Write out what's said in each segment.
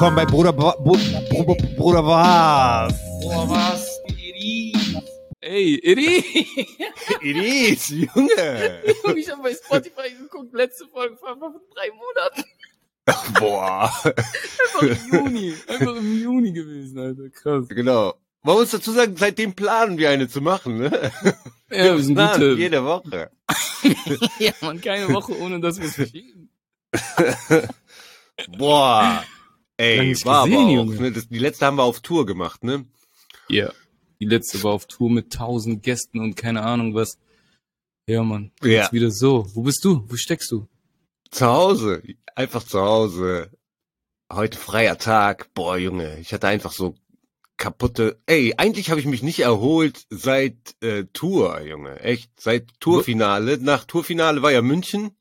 willkommen bei Bruder Ba- Bu- Bru- Bruder Was. Boah, was? Ey, Iris! Iris, Junge. ich habe bei Spotify geguckt, letzte Folge vor drei Monaten. Boah. Einfach im Juni. Einfach im Juni gewesen, Alter. Krass. Genau. Man muss dazu sagen, seitdem planen wir eine zu machen, ne? Ja, wir sind planen gute. jede Woche. Ja, man, keine Woche, ohne dass wir es verschieben. Boah. Ey, war gesehen, aber auch, ne? Das, die letzte haben wir auf Tour gemacht, ne? Ja. Die letzte war auf Tour mit tausend Gästen und keine Ahnung was. Ja, Mann. Ja. Jetzt wieder so. Wo bist du? Wo steckst du? Zu Hause. Einfach zu Hause. Heute freier Tag. Boah, Junge. Ich hatte einfach so kaputte. Ey, eigentlich habe ich mich nicht erholt seit äh, Tour, Junge. Echt. Seit Tourfinale. Nach Tourfinale war ja München.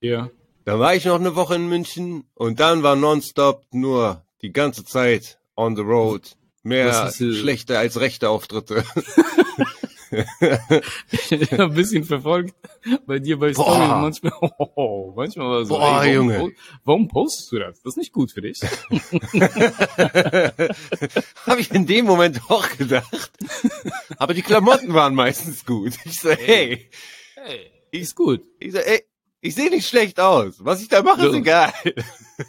Ja. Da war ich noch eine Woche in München und dann war nonstop nur die ganze Zeit on the road. Mehr schlechte als rechte Auftritte. Ich hab ein bisschen verfolgt bei dir bei Story Boah. manchmal, oh, manchmal war so, Boah, ey, warum, Junge. warum postest du das? Das ist nicht gut für dich. Habe ich in dem Moment auch gedacht. Aber die Klamotten waren meistens gut. Ich so, hey, Hey, ist gut. ich so, ey, ich sehe nicht schlecht aus. Was ich da mache, ist egal.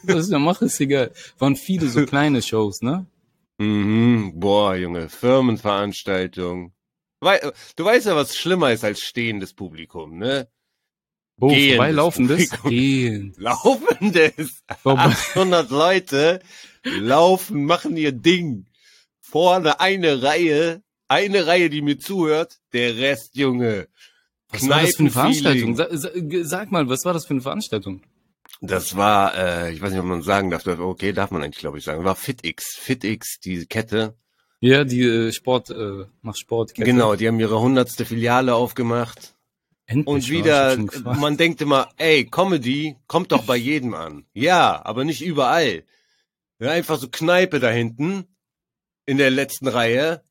Was ich da mache, ist egal. Waren viele so kleine Shows, ne? Mhm, boah, Junge, Firmenveranstaltung. Du weißt ja, was schlimmer ist als stehendes Publikum, ne? Wo, Gehendes vorbeilaufendes? Publikum. Gehen. Laufendes. Vorbei. 800 Leute laufen, machen ihr Ding. Vorne eine Reihe, eine Reihe, die mir zuhört, der Rest, Junge. Was war das für eine. Veranstaltung? Sag, sag, mal, was war das für eine Veranstaltung? Das war, äh, ich weiß nicht, ob man sagen darf, okay, darf man eigentlich, glaube ich, sagen, war FitX. FitX, die Kette. Ja, die äh, Sport, äh, mach Sport. Genau, die haben ihre hundertste Filiale aufgemacht. Endlich, Und wieder, man denkt immer, ey, Comedy kommt doch bei jedem an. Ja, aber nicht überall. Ja, einfach so Kneipe da hinten, in der letzten Reihe.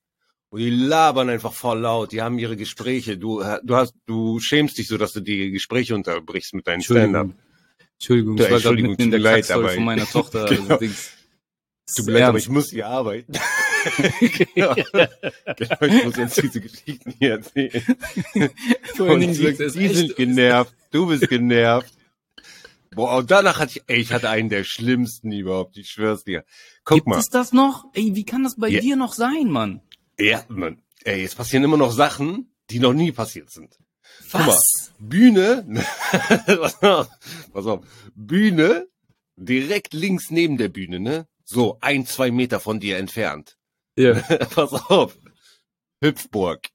Und die labern einfach voll laut. Die haben ihre Gespräche. Du, du hast, du schämst dich so, dass du die Gespräche unterbrichst mit deinen Stand-up. Entschuldigung. Ich war gerade Entschuldigung, mitten in der leid, aber- von meiner Tochter. Genau. Also. Tut mir leid, aber ich muss hier arbeiten. ja. genau, ich muss jetzt diese Geschichten hier erzählen. Und die, die sind genervt. Du bist genervt. Boah, und danach hatte ich, ey, ich hatte einen der schlimmsten überhaupt, ich schwör's dir. Guck Gibt mal. es das noch? Ey, wie kann das bei Ja. dir noch sein, Mann? Ja, Mann. Ey, es passieren immer noch Sachen, die noch nie passiert sind. Guck mal. Was? Bühne, pass auf, pass auf, Bühne, direkt links neben der Bühne, ne? So, ein, zwei Meter von dir entfernt. Ja. pass auf. Hüpfburg.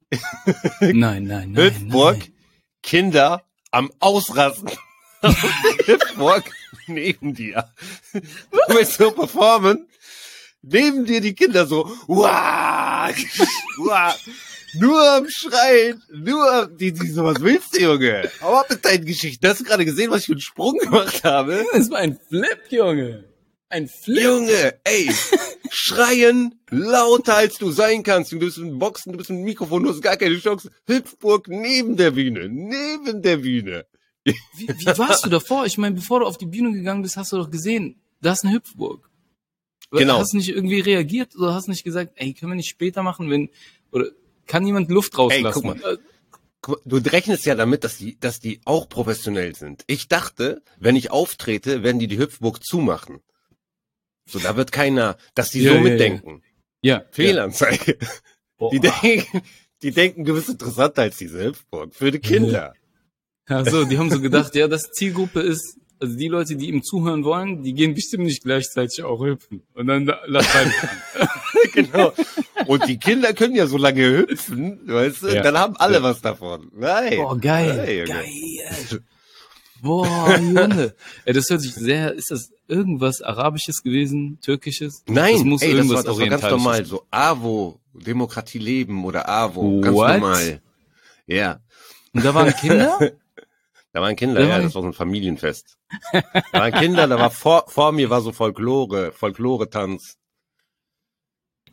Nein, nein, nein. Hüpfburg, nein. Kinder am Ausrasten. Hüpfburg neben dir. Du willst so performen. Neben dir die Kinder so, wow, wow, nur am Schreien, nur am, die, die so, was willst du, Junge? Hau ab mit deinen Geschichten. Hast du gerade gesehen, was ich für einen Sprung gemacht habe? Das war ein Flip, Junge. Ein Flip. Junge, ey, schreien lauter als du sein kannst. Du bist im Boxen, du bist im Mikrofon, du hast gar keine Chance. Hüpfburg neben der Bühne, neben der Bühne. Wie, wie warst du davor? Ich meine, bevor du auf die Bühne gegangen bist, hast du doch gesehen, da ist eine Hüpfburg. Genau. Hast nicht irgendwie reagiert oder hast nicht gesagt, ey, können wir nicht später machen, wenn, oder kann jemand Luft rauslassen? mal. Guck mal, Du rechnest ja damit, dass die, dass die auch professionell sind. Ich dachte, wenn ich auftrete, werden die die Hüpfburg zumachen. So, da wird keiner, dass die Ja, so ja, mitdenken. Ja. Fehlanzeige. Ja. Die denken, die denken, du bist interessanter als diese Hüpfburg. Für die Kinder. Ja, so, die haben so gedacht, ja, das Zielgruppe ist, also die Leute, die ihm zuhören wollen, die gehen bestimmt nicht gleichzeitig auch hüpfen. Und dann la- lass genau. Und die Kinder können ja so lange hüpfen, weißt du, Ja. dann haben alle was davon. Nein. Boah, geil. Junge. geil. Boah, Junge. Ey, das hört sich sehr, ist das irgendwas Arabisches gewesen, Türkisches? Nein, das muss ey, das irgendwas war, das war ganz normal. So AWO, Demokratie leben oder AWO, ganz What? normal. Ja. Und da waren Kinder? Da waren Kinder, Da ja, das war so ein Familienfest. Da waren Kinder, da war vor, vor mir war so Folklore, Folklore-Tanz.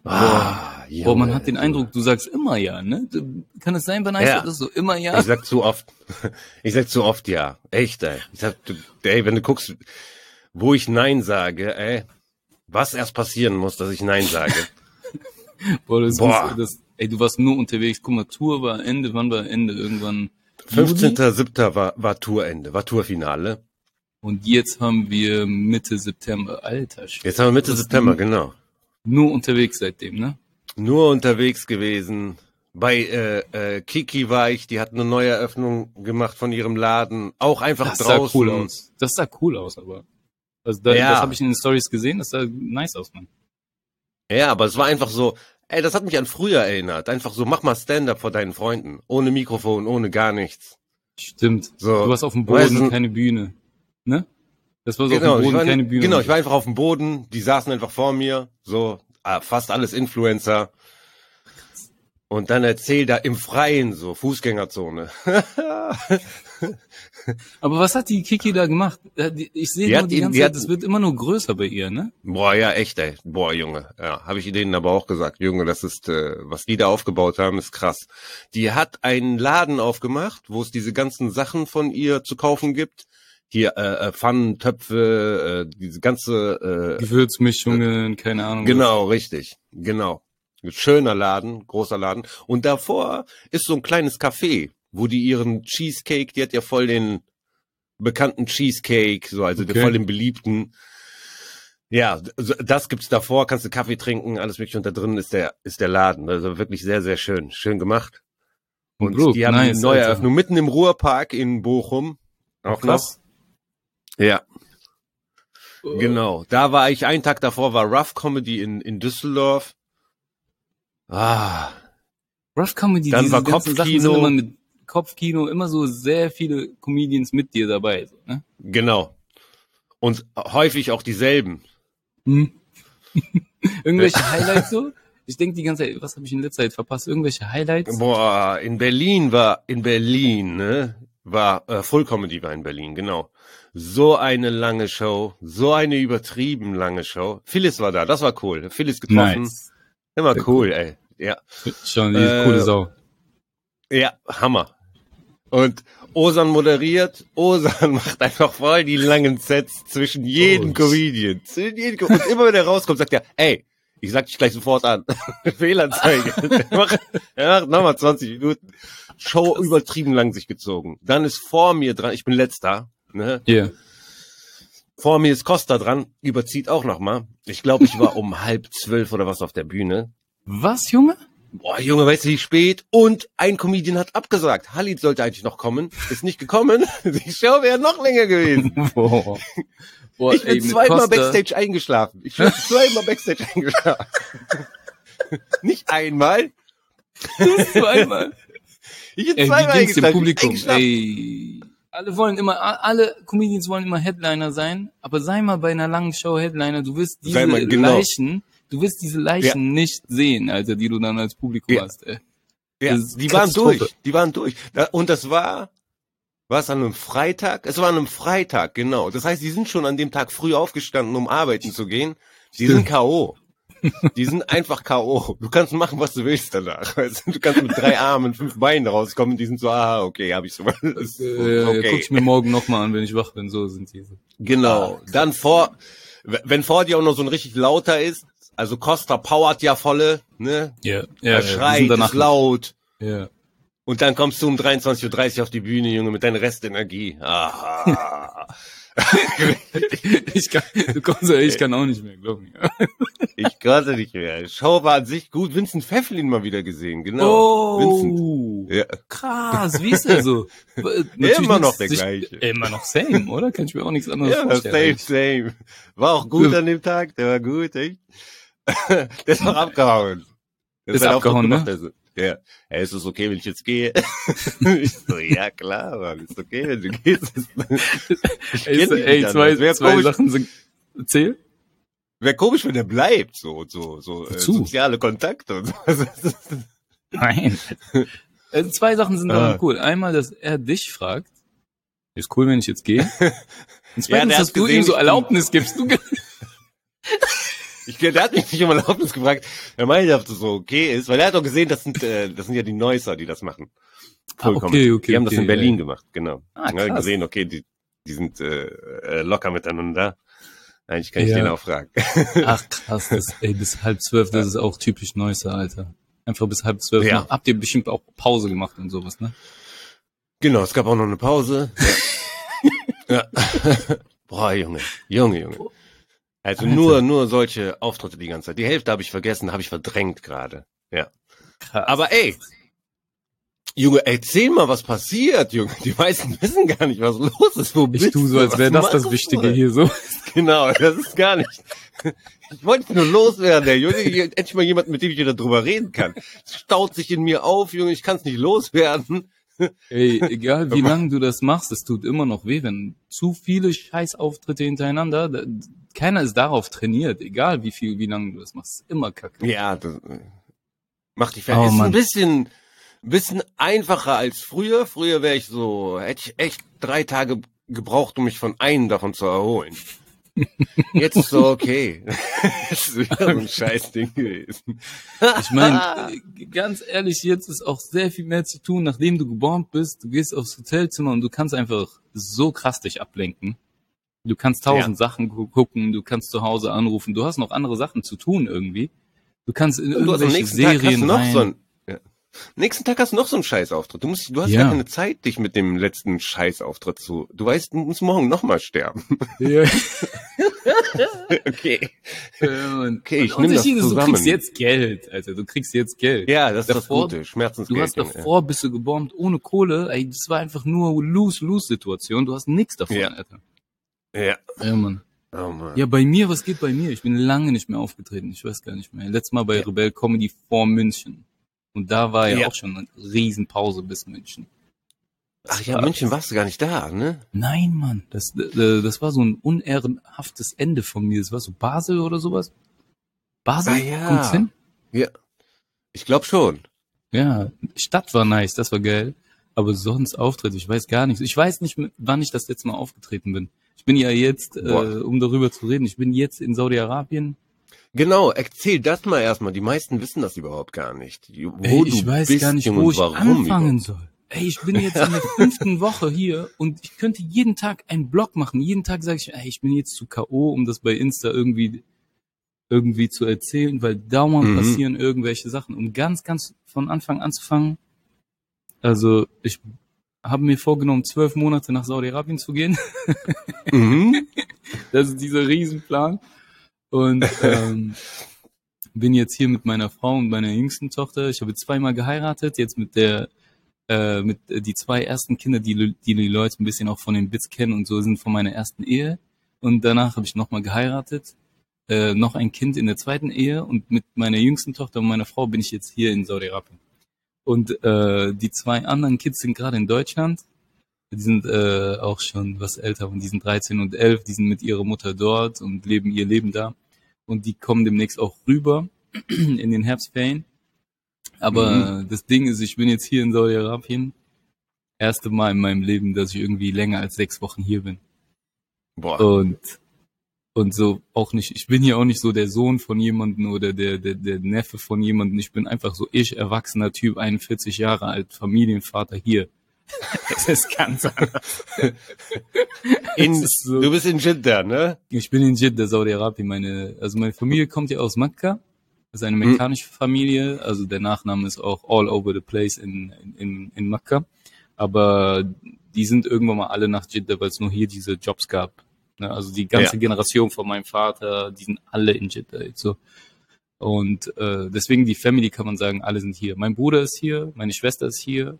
Ah, Boah, man hat den Eindruck, du sagst immer ja, ne? Kann es sein, Vanessa, Ja. dass du immer ja? Ich sag zu oft. Ich sag zu oft ja. Echt, ey. Ich sag, du, ey, wenn du guckst, wo ich Nein sage, ey, was erst passieren muss, dass ich Nein sage. Boah, das Boah. Muss, das, ey, du warst nur unterwegs. Guck mal, Tour war Ende, wann war Ende? Irgendwann. Juli? 15.07. war, war Tourende, war Tourfinale. Und jetzt haben wir Mitte September. Alter, Schwede. Jetzt haben wir Mitte September, genau. Nur unterwegs seitdem, ne? Nur unterwegs gewesen. Bei äh, äh, Kiki war ich, die hat eine neue Eröffnung gemacht von ihrem Laden. Auch einfach Das sah draußen. cool aus. Das sah cool aus, aber. Also da, Ja. Das habe ich in den Stories gesehen, das sah nice aus, Mann. Ja, aber es war einfach so, ey, das hat mich an früher erinnert. Einfach so, mach mal Stand-up vor deinen Freunden. Ohne Mikrofon, ohne gar nichts. Stimmt. So, Du warst auf dem weißt Boden, du- keine Bühne. Ne? Das war so Genau, auf dem ich Boden, war, keine Bühne. genau, ich war einfach auf dem Boden, die saßen einfach vor mir, so, ah, fast alles Influencer. Und dann erzählt er im Freien so, Fußgängerzone. Aber was hat die Kiki da gemacht? Äh, Ich sehe Die nur die ihn- ganze die Zeit, das wird immer nur größer bei ihr, ne? Boah, ja, echt, ey. Boah, Junge. Ja, habe ich denen aber auch gesagt. Junge, das ist, äh, was die da aufgebaut haben, ist krass. Die hat einen Laden aufgemacht, wo es diese ganzen Sachen von ihr zu kaufen gibt. Hier, äh, äh, Pfannen, Töpfe, äh, diese ganze, äh, Gewürzmischungen, keine Ahnung. genau, richtig. Genau. Schöner Laden, großer Laden. Und davor ist so ein kleines Café, wo die ihren Cheesecake, die hat ja voll den bekannten Cheesecake, so, also Okay. voll den beliebten. Ja, das gibt's davor, kannst du Kaffee trinken, alles mögliche und da drin ist der, ist der Laden. Also wirklich sehr, sehr schön. Schön gemacht. Und Bro, die haben nice, die neue. Eröffnung mitten im Ruhrpark in Bochum. Auch noch. Krass. Ja, genau. Da war ich, einen Tag davor war Rough Comedy in, in Düsseldorf. Ah, Rough Comedy, Dann diese war ganzen Sachen Kopfkino. sind immer mit Kopfkino, immer so sehr viele Comedians mit dir dabei, so, ne? genau. Und häufig auch dieselben. Hm. Irgendwelche Highlights so? Ich denke die ganze Zeit, was habe ich in letzter Zeit verpasst? Irgendwelche Highlights? Boah, in Berlin war, in Berlin, ne, war, äh, Full Comedy war in Berlin, genau. So eine lange Show, so eine übertrieben lange Show. Phyllis war da, das war cool. Phyllis getroffen. Nice. Immer cool, ey. Ja. Schon, die Äh, coole Sau. Ja, Hammer. Und Osan moderiert, Osan macht einfach voll die langen Sets zwischen jedem Comedian. Zwischen jedem Com- Und immer wenn er rauskommt, sagt er, ey, ich sag dich gleich sofort an. Fehlanzeige. er macht, er macht nochmal 20 Minuten. Show übertrieben lang sich gezogen. Dann ist vor mir dran, ich bin letzter, ne? Hier. Vor mir ist Costa dran, überzieht auch nochmal. Ich glaube, ich war um halb zwölf oder was auf der Bühne. Was, Junge? Boah, Junge, weißt du, wie spät? Und ein Comedian hat abgesagt. Halid sollte eigentlich noch kommen, ist nicht gekommen. Die Show wäre noch länger gewesen. Boah. Boah, Ich bin ey, zweimal Backstage eingeschlafen. Ich bin zweimal Backstage eingeschlafen. nicht einmal. Zweimal. Ich bin Ey, zweimal wie ging's dem eingeschlafen. Publikum? Eingeschlafen. Ey, alle wollen immer, alle Comedians wollen immer Headliner sein, aber sei mal bei einer langen Show Headliner, du wirst diese mal, genau. Leichen, du wirst diese Leichen nicht sehen, Alter, die du dann als Publikum Ja. hast, ey. Ja, die waren durch. Die waren durch. Und das war, war es an einem Freitag? Es war an einem Freitag, genau. Das heißt, die sind schon an dem Tag früh aufgestanden, um arbeiten zu gehen. Die sind K.O. Die sind einfach K.O. Du kannst machen, was du willst danach. Weißt du, kannst mit drei Armen, fünf Beinen rauskommen. Die sind so, ah, okay, hab ich so. Das Äh, Guck okay. ich mir morgen nochmal an, wenn ich wach bin, so sind diese. Genau. Dann vor, wenn vor dir auch noch so ein richtig lauter ist, also Costa powert ja volle, ne? Ja, er ja, die schreit, danach ist laut. Ja. Und dann kommst du um 23.30 Uhr auf die Bühne, Junge, mit deiner Restenergie. Aha. Ich kann, du kommst ja, ich kann auch nicht mehr, glaub mir. ich konnte nicht mehr. Show war an sich gut. Vincent Pfefflin mal wieder gesehen, genau. Vincent. Oh, Ja. krass, wie ist der so? Natürlich Immer noch der sich- gleiche. Immer noch same, oder? Kann ich mir auch nichts anderes Ja, vorstellen. same, same. War auch gut an dem Tag, der war gut, echt. der ist noch abgehauen. Der Ist seinen abgehauen, Auftritt ne? gemacht, also. Ja. Hey, ist es okay, wenn ich jetzt gehe? ich so, ja klar, Mann, ist okay, wenn du gehst. Ich Ey, so, ey zwei, zwei komisch, Sachen sind, erzähl. Wäre komisch, wenn er bleibt, so, so, so, äh, soziale Kontakte und so. Also, ist- Nein. Äh, zwei Sachen sind Ah. cool. Einmal, dass er dich fragt. Ist cool, wenn ich jetzt gehe. Und Ja, der zweitens, hat dass du ihm so Erlaubnis gibst. Du, Ich, der hat mich nicht um Erlaubnis gefragt. Er meinte, ob das so okay ist, weil er hat doch gesehen, das sind, äh, das sind ja die Neusser, die das machen. Ah, Vollkommen. okay, okay, Die haben das okay, in Berlin ja. gemacht, genau. Ah, krass. gesehen, okay, die, die sind äh, äh, locker miteinander. Eigentlich kann ich Ja. den auch fragen. Ach krass, das, ey, bis halb zwölf, das ist auch typisch Neusser, Alter. Einfach bis halb zwölf. Ja. Habt ihr bestimmt auch Pause gemacht und sowas, ne? Genau, es gab auch noch eine Pause. ja. Boah, Junge, Junge, Junge. Also Alter. nur, nur solche Auftritte die ganze Zeit. Die Hälfte habe ich vergessen, habe ich verdrängt gerade. Ja. Krass. Aber ey, Junge, erzähl mal, was passiert, Junge. Die meisten wissen gar nicht, was los ist. Wo ich bist tu so, als wäre das das Wichtige du? hier so. Genau, das ist gar nicht. Ich wollte nur loswerden, der Junge. Endlich mal jemand, mit dem ich wieder drüber reden kann. Es staut sich in mir auf, Junge. Ich kann es nicht loswerden. Ey, egal wie lange du das machst, es tut immer noch weh, wenn zu viele Scheißauftritte hintereinander, keiner ist darauf trainiert, egal wie viel, wie lange du das machst, immer kacke. Ja, das äh, macht dich fertig. Oh, ist ein bisschen, bisschen einfacher als früher. Früher wäre ich so, hätte ich echt drei Tage gebraucht, um mich von einem davon zu erholen. Jetzt ist so okay. das ist wieder so ein Scheißding gewesen. Ich meine, äh, ganz ehrlich, jetzt ist auch sehr viel mehr zu tun, nachdem du geboren bist. Du gehst aufs Hotelzimmer und du kannst einfach so krass dich ablenken. Du kannst tausend Sachen gu- gucken, du kannst zu Hause anrufen, du hast noch andere Sachen zu tun irgendwie. Du kannst in du irgendwelche Tag du Serien noch rein. so ein, ja. Nächsten Tag hast du noch so einen Scheißauftritt. Du musst, du hast Ja. gar keine Zeit, dich mit dem letzten Scheißauftritt zu. Du weißt, du musst morgen nochmal sterben. ja. okay. Ja, und- Okay, ich und nehm das ist, Du zusammen. kriegst jetzt Geld, Alter. Du kriegst jetzt Geld. Ja, das ist Davor- das Gute. Schmerzensgeld. Du hast davor, bist du gebombt ohne Kohle. Ey, das war einfach nur Lose-Lose-Situation. Du hast nichts davon, Ja. Alter. Ja. Ja, Mann. Oh Mann. Ja, bei mir, was geht bei mir? Ich bin lange nicht mehr aufgetreten. Ich weiß gar nicht mehr. Letztes Mal bei Ja. Rebell Comedy vor München. Und da war ja, Ja. auch schon eine Riesenpause bis München. Ach ja, München warst du gar nicht da, ne? Nein, Mann. Das, das war so ein unehrenhaftes Ende von mir. Das war so Basel oder sowas. Basel? Ah, ja. Kommt's hin? Ja. Ich glaube schon. Ja, Stadt war nice, das war geil. Aber sonst Auftritt, ich weiß gar nichts. Ich weiß nicht, wann ich das letzte Mal aufgetreten bin. Ich bin ja jetzt, äh, um darüber zu reden, ich bin jetzt in Saudi-Arabien. Genau, erzähl das mal erstmal. Die meisten wissen das überhaupt gar nicht. Wo Ey, ich weiß gar nicht, wo ich anfangen überhaupt. soll. Ey, ich bin jetzt in der fünften Woche hier und ich könnte jeden Tag einen Blog machen. Jeden Tag sage ich, ey, ich bin jetzt zu K.O., um das bei Insta irgendwie irgendwie zu erzählen, weil dauernd Mhm. passieren irgendwelche Sachen. Um ganz, ganz von Anfang anzufangen. Also ich habe mir vorgenommen, zwölf Monate nach Saudi-Arabien zu gehen. Mhm. Das ist dieser Riesenplan. Und ähm, bin jetzt hier mit meiner Frau und meiner jüngsten Tochter. Ich habe zweimal geheiratet, jetzt mit der äh, mit äh, die zwei ersten Kinder, die die, die Leute ein bisschen auch von den Bits kennen und so sind von meiner ersten Ehe. Und danach habe ich nochmal geheiratet, äh, noch ein Kind in der zweiten Ehe und mit meiner jüngsten Tochter und meiner Frau bin ich jetzt hier in Saudi-Arabien. Und äh, die zwei anderen Kids sind gerade in Deutschland. Die sind äh, auch schon was älter und die sind 13 und 11, die sind mit ihrer Mutter dort und leben ihr Leben da. Und die kommen demnächst auch rüber in den Herbstferien. Aber äh, das Ding ist, ich bin jetzt hier in Saudi-Arabien. Erste Mal in meinem Leben, dass ich irgendwie länger als sechs Wochen hier bin. Boah. Und und so auch nicht, ich bin hier auch nicht so der Sohn von jemandem oder der, der, der Neffe von jemandem. Ich bin einfach so ich, erwachsener Typ, 41 Jahre alt, Familienvater hier. Das ist ganz anders. In, es ist so- Du bist in Jeddah, ne? Ich bin in Jeddah, Saudi-Arabien. Meine, also meine Familie kommt ja aus Mekka. Das ist eine Mhm. mekkanische Familie. Also der Nachname ist auch all over the place in, in, in Mekka. Aber die sind irgendwann mal alle nach Jeddah, weil es nur hier diese Jobs gab. Ne? Also die ganze Ja. Generation von meinem Vater, die sind alle in Jeddah. So. Und äh, deswegen die Family kann man sagen, alle sind hier. Mein Bruder ist hier, meine Schwester ist hier,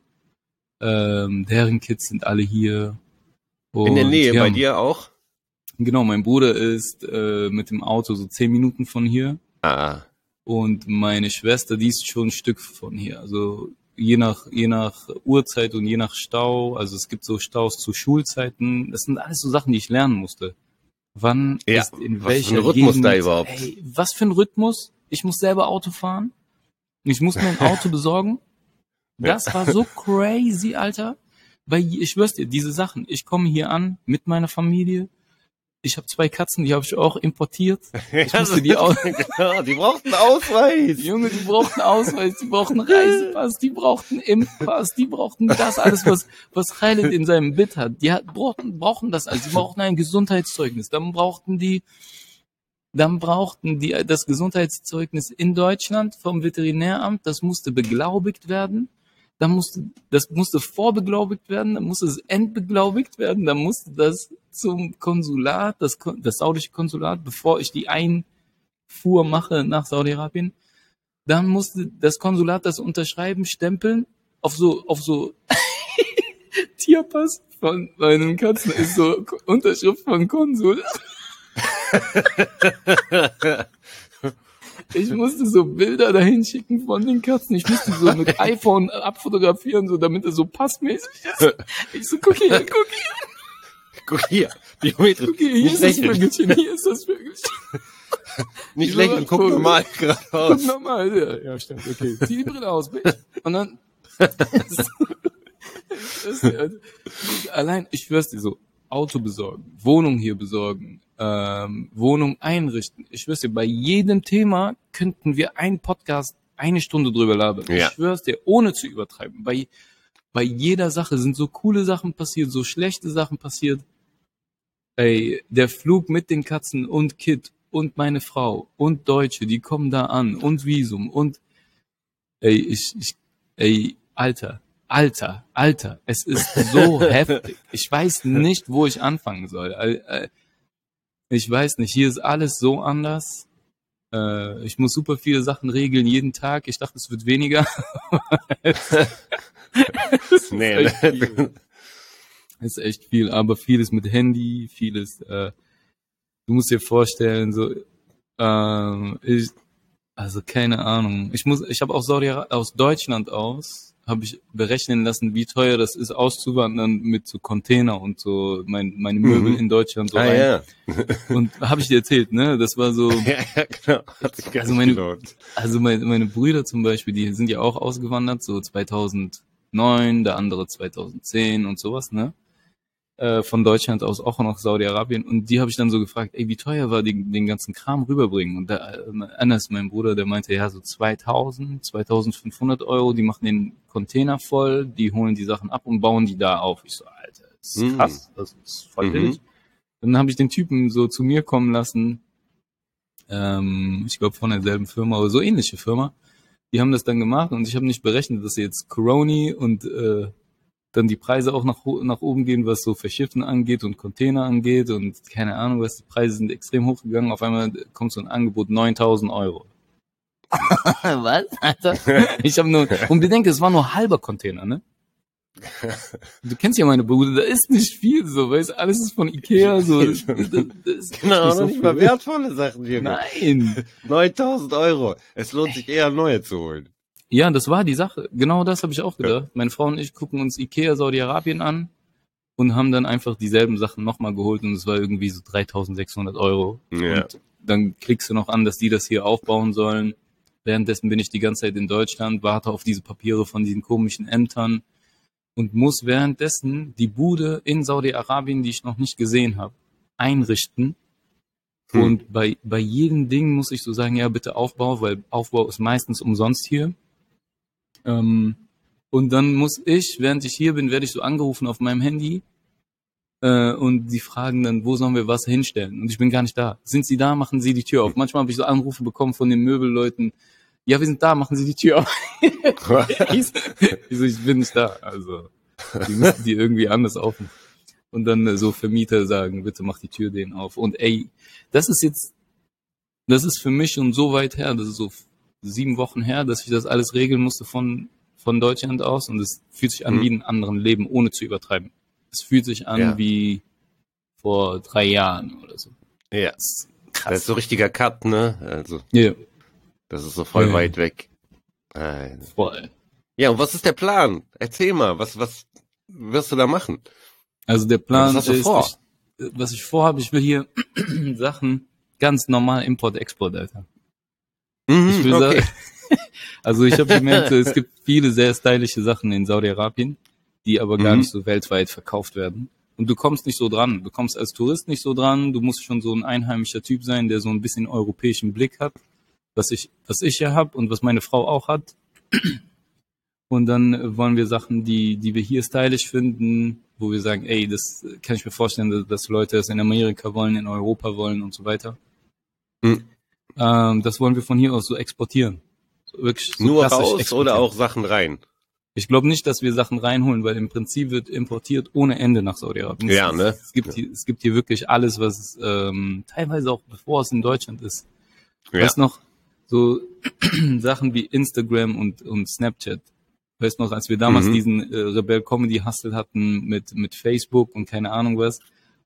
ähm, deren Kids sind alle hier. In der Und Nähe, ja, bei dir auch? Genau, mein Bruder ist äh, mit dem Auto so zehn Minuten von hier Ah. und meine Schwester, die ist schon ein Stück von hier. Also je nach je nach Uhrzeit und je nach Stau. Also es gibt so Staus zu Schulzeiten. Das sind alles so Sachen, die ich lernen musste. Wann Ja, ist in ein Rhythmus Gegend, da überhaupt? Ey, was für ein Rhythmus? Ich muss selber Auto fahren. Ich muss mir ein Auto besorgen. Das war so crazy, Alter. Weil ich schwör's dir, diese Sachen, ich komme hier an mit meiner Familie. Ich habe zwei Katzen, die habe ich auch importiert. Ich musste die auch, genau, die brauchten Ausweis. Junge, die brauchten Ausweis, die brauchten Reisepass, die brauchten Impfpass, die brauchten das alles, was, was Khaled in seinem Bit hat. Die hat, brauchten, brauchen das alles. Die brauchten ein Gesundheitszeugnis. Dann brauchten die, dann brauchten die das Gesundheitszeugnis in Deutschland vom Veterinäramt. Das musste beglaubigt werden. Dann musste, das musste vorbeglaubigt werden, dann musste es entbeglaubigt werden, dann musste das zum Konsulat, das, das saudische Konsulat, bevor ich die Einfuhr mache nach Saudi-Arabien. Dann musste das Konsulat das unterschreiben, stempeln, auf so, auf so Tierpass von meinen Katzen ist so Unterschrift von Konsul. Ich musste so Bilder dahin schicken von den Katzen. Ich musste so mit iPhone abfotografieren, so damit es so passmäßig ist. Ich so, guck hier, guck hier, Guck hier, biometrisch. guck hier, hier Nicht ist das lächeln, Vögelchen, hier ist das Vögelchen. nicht lächeln, guck Vogel? normal Guck geradeaus. nochmal, ja, ja, stimmt, okay. Zieh die Brille aus, bitch. Und dann, das, also, allein, ich schwör's dir so, Auto besorgen, Wohnung hier besorgen, ähm, Wohnung einrichten. Ich schwör's dir, bei jedem Thema könnten wir einen Podcast eine Stunde drüber labern. Ja. Ich schwör's dir, ohne zu übertreiben. Bei, bei jeder Sache sind so coole Sachen passiert, so schlechte Sachen passiert. Ey, der Flug mit den Katzen und Kid und meine Frau und Deutsche, die kommen da an und Visum und ey, ich, ich ey, Alter, Alter, Alter, es ist so heftig. Ich weiß nicht, wo ich anfangen soll. Ich weiß nicht, hier ist alles so anders. Äh, Ich muss super viele Sachen regeln jeden Tag. Ich dachte, es wird weniger. Nee, echt viel. ist echt viel, aber vieles mit Handy, vieles, äh, du musst dir vorstellen, so, ähm, ich, also keine Ahnung. Ich muss, ich habe auch Saudi aus Deutschland aus, habe ich berechnen lassen, wie teuer das ist, auszuwandern mit so Container und so mein, meine Möbel Mhm. in Deutschland so ah, rein. ja. Und habe ich dir erzählt, ne? Das war so, ja, ja, genau. Also meine- gelohnt. also meine, meine Brüder zum Beispiel, die sind ja auch ausgewandert, so 2009, der andere 2010 und sowas, ne? Äh, von Deutschland aus auch nach Saudi-Arabien. Und die habe ich dann so gefragt, ey, wie teuer war die, den ganzen Kram rüberbringen? Und da, äh, Anas, mein Bruder, der meinte, ja, so 2000, 2500 Euro, die machen den Container voll, die holen die Sachen ab und bauen die da auf. Ich so, Alter, das ist Mhm. krass, das ist voll Mhm. billig. Dann habe ich den Typen so zu mir kommen lassen, ähm, ich glaube von derselben Firma oder so ähnliche Firma. Die haben das dann gemacht und ich habe nicht berechnet, dass jetzt Coroni und äh, dann die Preise auch nach, nach oben gehen, was so Verschiffen angeht und Container angeht und keine Ahnung was, die Preise sind extrem hochgegangen. Auf einmal kommt so ein Angebot 9000 Euro. was? Alter? Ich habe nur, und bedenke, es war nur halber Container, ne? Du kennst ja meine Bude, da ist nicht viel so, weißt du, alles ist von Ikea, so. Das, das, das ist Genau, nicht noch so nicht mal wertvolle Sachen hier. Nein. 9000 Euro. Es lohnt sich eher neue zu holen. Ja, das war die Sache. Genau das habe ich auch gedacht. Meine Frau und ich gucken uns Ikea Saudi-Arabien an und haben dann einfach dieselben Sachen nochmal geholt und es war irgendwie so 3600 Euro. Ja. Und dann klickst du noch an, dass die das hier aufbauen sollen. Währenddessen bin ich die ganze Zeit in Deutschland, warte auf diese Papiere von diesen komischen Ämtern und muss währenddessen die Bude in Saudi-Arabien, die ich noch nicht gesehen habe, einrichten. Hm. Und bei, bei jedem Ding muss ich so sagen, ja, bitte Aufbau, weil Aufbau ist meistens umsonst hier. Ähm, und dann muss ich, während ich hier bin, werde ich so angerufen auf meinem Handy. Äh, und die fragen dann, wo sollen wir was hinstellen? Und ich bin gar nicht da. Sind Sie da? Machen Sie die Tür auf. Manchmal habe ich so Anrufe bekommen von den Möbelleuten. Ja, wir sind da, machen Sie die Tür auf. ich, so, ich bin nicht da. Also, die müssen die irgendwie anders aufmachen. Und dann äh, so Vermieter sagen, bitte mach die Tür denen auf. Und ey, das ist jetzt, das ist für mich schon so weit her, das ist so sieben Wochen her, dass ich das alles regeln musste von, von Deutschland aus. Und es fühlt sich an Mhm. wie ein anderen Leben, ohne zu übertreiben. Es fühlt sich an Ja. wie vor drei Jahren oder so. Ja. Das ist Das krass. ist so richtiger Cut, ne? Also, Ja, das ist so voll Ja. weit weg. Äh, voll. Ja, und was ist der Plan? Erzähl mal, was, was wirst du da machen? Also der Plan Was ist? Ich, was ich vorhabe, ich will hier Sachen ganz normal Import-Export, Alter. Mhm, Ich will sagen, also ich habe gemerkt, es gibt viele sehr stylische Sachen in Saudi-Arabien, die aber gar Mhm. nicht so weltweit verkauft werden. Und du kommst nicht so dran. Du kommst als Tourist nicht so dran. Du musst schon so ein einheimischer Typ sein, der so ein bisschen europäischen Blick hat, was ich, was ich ja habe und was meine Frau auch hat. Und dann wollen wir Sachen, die, die wir hier stylisch finden, wo wir sagen, ey, das kann ich mir vorstellen, dass, Leute das in Amerika wollen, in Europa wollen und so weiter. Hm. Ähm, das wollen wir von hier aus so exportieren. So wirklich so Nur raus oder auch Sachen rein? Ich glaube nicht, dass wir Sachen reinholen, weil im Prinzip wird importiert ohne Ende nach Saudi-Arabien. Ja, Es- ne? Es gibt, hier, es gibt hier wirklich alles, was ähm, teilweise auch bevor es in Deutschland ist. Ja. Weißt noch, so Sachen wie Instagram und, und Snapchat. Weißt noch, als wir damals Mhm. diesen äh, Rebel Comedy Hustle hatten mit, mit Facebook und keine Ahnung was.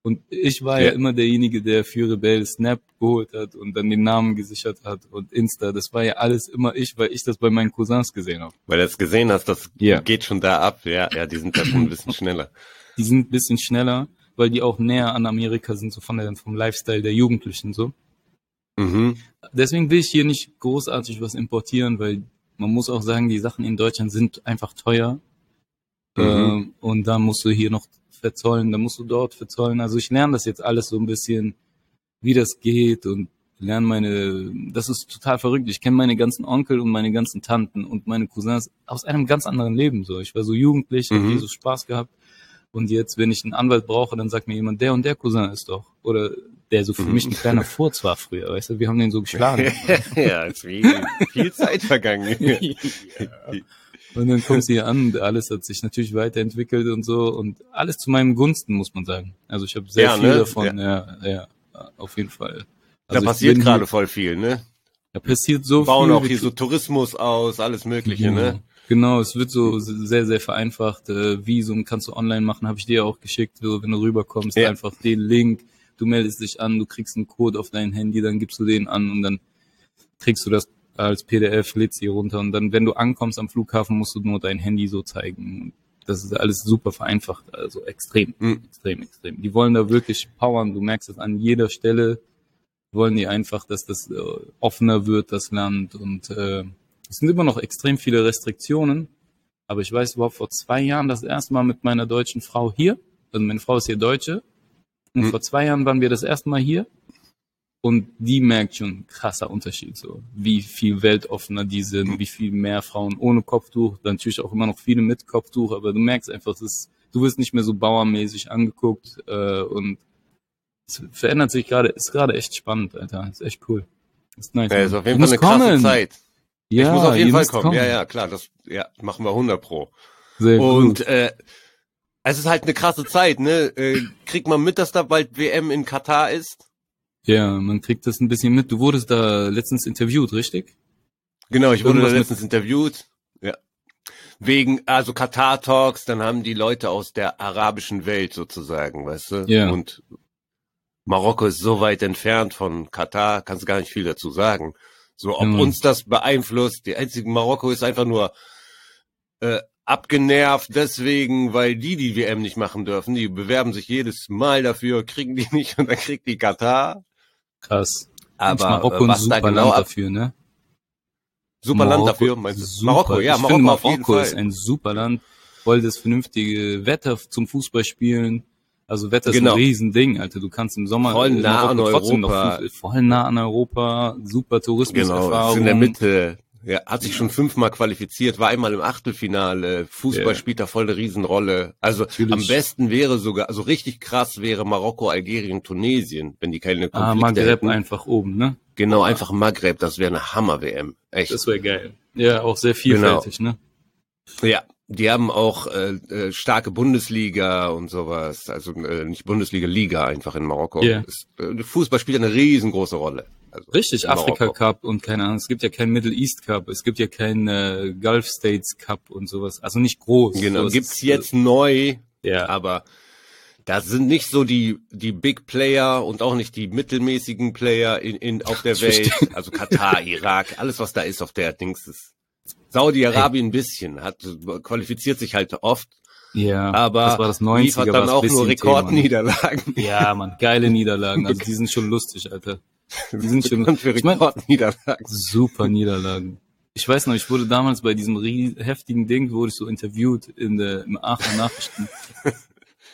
Und ich war ja. Ja. immer derjenige, der für Rebel Snap geholt hat und dann den Namen gesichert hat und Insta. Das war ja alles immer ich, weil ich das bei meinen Cousins gesehen habe. Weil du es gesehen hast, das Ja. geht schon da ab. Ja, ja, die sind da schon ein bisschen schneller. Die sind ein bisschen schneller, weil die auch näher an Amerika sind, so von der, vom Lifestyle der Jugendlichen so. Mhm. Deswegen will ich hier nicht großartig was importieren, weil man muss auch sagen, die Sachen in Deutschland sind einfach teuer. Mhm. Ähm, und da musst du hier noch verzollen, da musst du dort verzollen. Also ich lerne das jetzt alles so ein bisschen, wie das geht und lerne meine, das ist total verrückt. Ich kenne meine ganzen Onkel und meine ganzen Tanten und meine Cousins aus einem ganz anderen Leben so. Ich war so jugendlich, Mhm. hier so Spaß gehabt. Und jetzt, wenn ich einen Anwalt brauche, dann sagt mir jemand, der und der Cousin ist doch. Oder der so für Mhm. mich ein kleiner Furz war früher, weißt du, wir haben den so geschlagen. ja, ist wie viel Zeit vergangen. Und dann kommst du hier an und alles hat sich natürlich weiterentwickelt und so und alles zu meinem Gunsten, muss man sagen. Also ich habe sehr Ja, viel ne? davon, ja. ja, auf jeden Fall. Da Also ich passiert gerade voll viel, ne? Da passiert so Wir bauen viel. auch wir hier so Tourismus aus, alles Mögliche, genau. ne? Genau, es wird so sehr, sehr vereinfacht. Äh, Visum kannst du online machen, habe ich dir auch geschickt, so, wenn du rüberkommst, Ja. einfach den Link, du meldest dich an, du kriegst einen Code auf dein Handy, dann gibst du den an und dann kriegst du das als PDF, lädst sie runter und dann, wenn du ankommst am Flughafen, musst du nur dein Handy so zeigen. Das ist alles super vereinfacht, also extrem, Mhm. extrem, extrem. Die wollen da wirklich powern, du merkst es an jeder Stelle, wollen die einfach, dass das äh, offener wird, das Land und äh, es sind immer noch extrem viele Restriktionen, aber ich weiß überhaupt vor zwei Jahren das erste Mal mit meiner deutschen Frau hier, also meine Frau ist hier Deutsche und Mhm. vor zwei Jahren waren wir das erste Mal hier und die merkt schon krasser Unterschied, so wie viel weltoffener die sind, wie viel mehr Frauen ohne Kopftuch, natürlich auch immer noch viele mit Kopftuch, aber du merkst einfach, ist, du wirst nicht mehr so bauermäßig angeguckt äh, und es verändert sich gerade, ist gerade echt spannend, Alter, ist echt cool. Ist nice. Ja, ist auf jeden Du Fall eine krasse kommen. Zeit. Ja, ich muss auf jeden Fall müsst kommen. Ja, ja, klar, das ja, machen wir 100 pro. Sehr Und gut. äh, es ist halt eine krasse Zeit, ne? Äh, kriegt man mit, dass da bald WM in Katar ist? Ja, man kriegt das ein bisschen mit. Du wurdest da letztens interviewt, richtig? Genau, ich wurde da Irgendwas mit- letztens interviewt. Ja. Wegen, also Katar Talks, dann haben die Leute aus der arabischen Welt sozusagen, weißt du? Ja. Und Marokko ist so weit entfernt von Katar, kannst du gar nicht viel dazu sagen. So, ob Mhm. uns das beeinflusst, die einzige Marokko ist einfach nur äh, abgenervt deswegen, weil die die WM nicht machen dürfen. Die bewerben sich jedes Mal dafür, kriegen die nicht und dann kriegt die Katar. Krass. Aber Marokko äh, ein was super da genau Land dafür, ne? super Land dafür, meinst du? super. Marokko, ja, ich Marokko finde, Marokko Fall. ist ein super Land. Voll das vernünftige Wetter zum Fußballspielen. Also Wetter ist Genau. ein Riesending, Alter. Du kannst im Sommer Voll in nah an Marokko noch Europa. Voll nah an Europa, super Genau, Tourismuserfahrung. ist in der Mitte. Ja, hat sich schon fünfmal qualifiziert, war einmal im Achtelfinale. Fußball Ja. spielt da voll eine Riesenrolle. Also Natürlich. am besten wäre sogar, also richtig krass wäre Marokko, Algerien, Tunesien, wenn die keine Ah, Konflikte Maghreb hätten. einfach oben, ne? Genau, einfach Maghreb, das wäre eine Hammer-WM. Echt. Das wäre geil. Ja, auch sehr Genau. vielfältig, ne? Ja, die haben auch äh, äh, starke Bundesliga und sowas. Also äh, nicht Bundesliga, Liga einfach in Marokko. Ja. Ist, äh, Fußball spielt eine riesengroße Rolle. Also Richtig, Afrika. Cup und keine Ahnung, es gibt ja keinen Middle East Cup, es gibt ja keinen äh, Gulf States Cup und sowas. Also nicht groß. Genau, So, es gibt's ist, jetzt neu, äh, Ja, aber da sind nicht so die die Big Player und auch nicht die mittelmäßigen Player in, in auf der Welt. Also Katar, Irak, alles was da ist auf der Dings ist. Saudi-Arabien ein bisschen, hat qualifiziert sich halt oft, ja, aber das war das 90er, liefert dann auch nur ne? Rekordniederlagen. Ja, man, geile Niederlagen. Also die sind schon lustig, Alter. Die sind schon für ich mein, Rekordniederlagen. super Niederlagen. Ich weiß noch, ich wurde damals bei diesem heftigen Ding, wurde ich so interviewt in der im Aachener Nachrichten.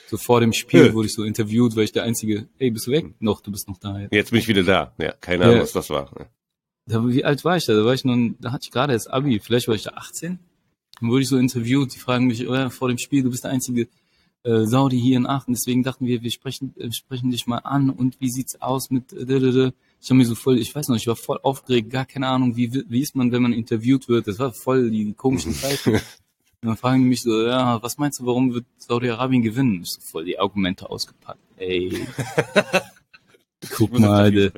So vor dem Spiel Ja. wurde ich so interviewt, weil ich der einzige, ey, bist du weg? Noch, du bist noch da. Jetzt bin ich wieder da. Ja, keine Ahnung, Ja. was das war. Da, wie alt war ich da? Da war ich noch, da hatte ich gerade das Abi, vielleicht war ich da 18. Dann wurde ich so interviewt, die fragen mich, oh ja, vor dem Spiel, du bist der einzige äh, Saudi hier in Aachen, deswegen dachten wir, wir sprechen, äh, sprechen dich mal an und wie sieht's aus mit äh. Ich habe mir so voll, ich weiß noch, ich war voll aufgeregt, gar keine Ahnung, wie, wie ist man, wenn man interviewt wird. Das war voll die komischen Zeiten. Und dann fragen die mich so, ja, was meinst du, warum wird Saudi-Arabien gewinnen? Ich so voll die Argumente ausgepackt. Ey, guck mal, de,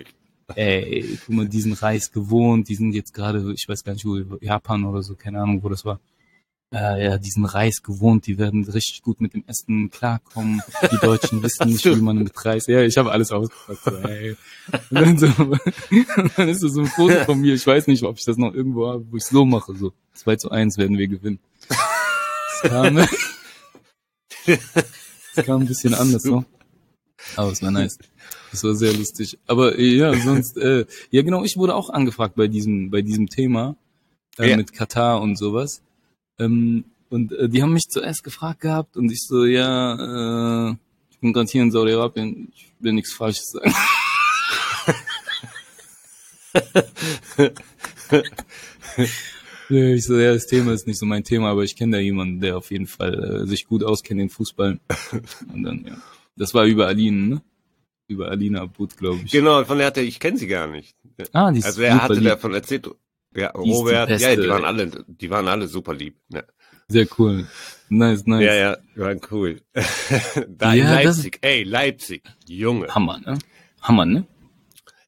ey, guck mal, diesen Reis gewohnt, die sind jetzt gerade, ich weiß gar nicht, wo, Japan oder so, keine Ahnung, wo das war. Äh, ja, diesen Reis gewohnt, die werden richtig gut mit dem Essen klarkommen. Die Deutschen wissen nicht, wie man mit Reis. Ja, ich habe alles ausgepackt. So, ey. Und dann, so, und dann ist so ein Foto von mir. Ich weiß nicht, ob ich das noch irgendwo habe, wo ich so mache. So 2 zu 1 werden wir gewinnen. Das kam, das kam ein bisschen anders, so. Aber es war nice. Das war sehr lustig. Aber ja, sonst, äh, ja genau, ich wurde auch angefragt bei diesem, bei diesem Thema äh, Ja. mit Katar und sowas. Ähm, und äh, die haben mich zuerst gefragt gehabt und ich so, ja, äh, ich bin gerade hier in Saudi-Arabien, ich will nichts Falsches sagen. Ich so, ja, das Thema ist nicht so mein Thema, aber ich kenne da jemanden, der auf jeden Fall äh, sich gut auskennt in Fußball. Und dann, ja. Das war über Aline, ne? Über Alina Abud, glaube ich. Genau, von der hatte ich kenne sie gar nicht. Ah, die ist Also er hatte lieb. davon erzählt. Ja, Die ist die Robert, ja, die waren alle, die waren alle super lieb. Ja, Sehr cool. Nice, nice. ja, ja die waren cool. da Ja, in Leipzig, ey, Leipzig, Junge. Hammer, ne? Hammer, ne?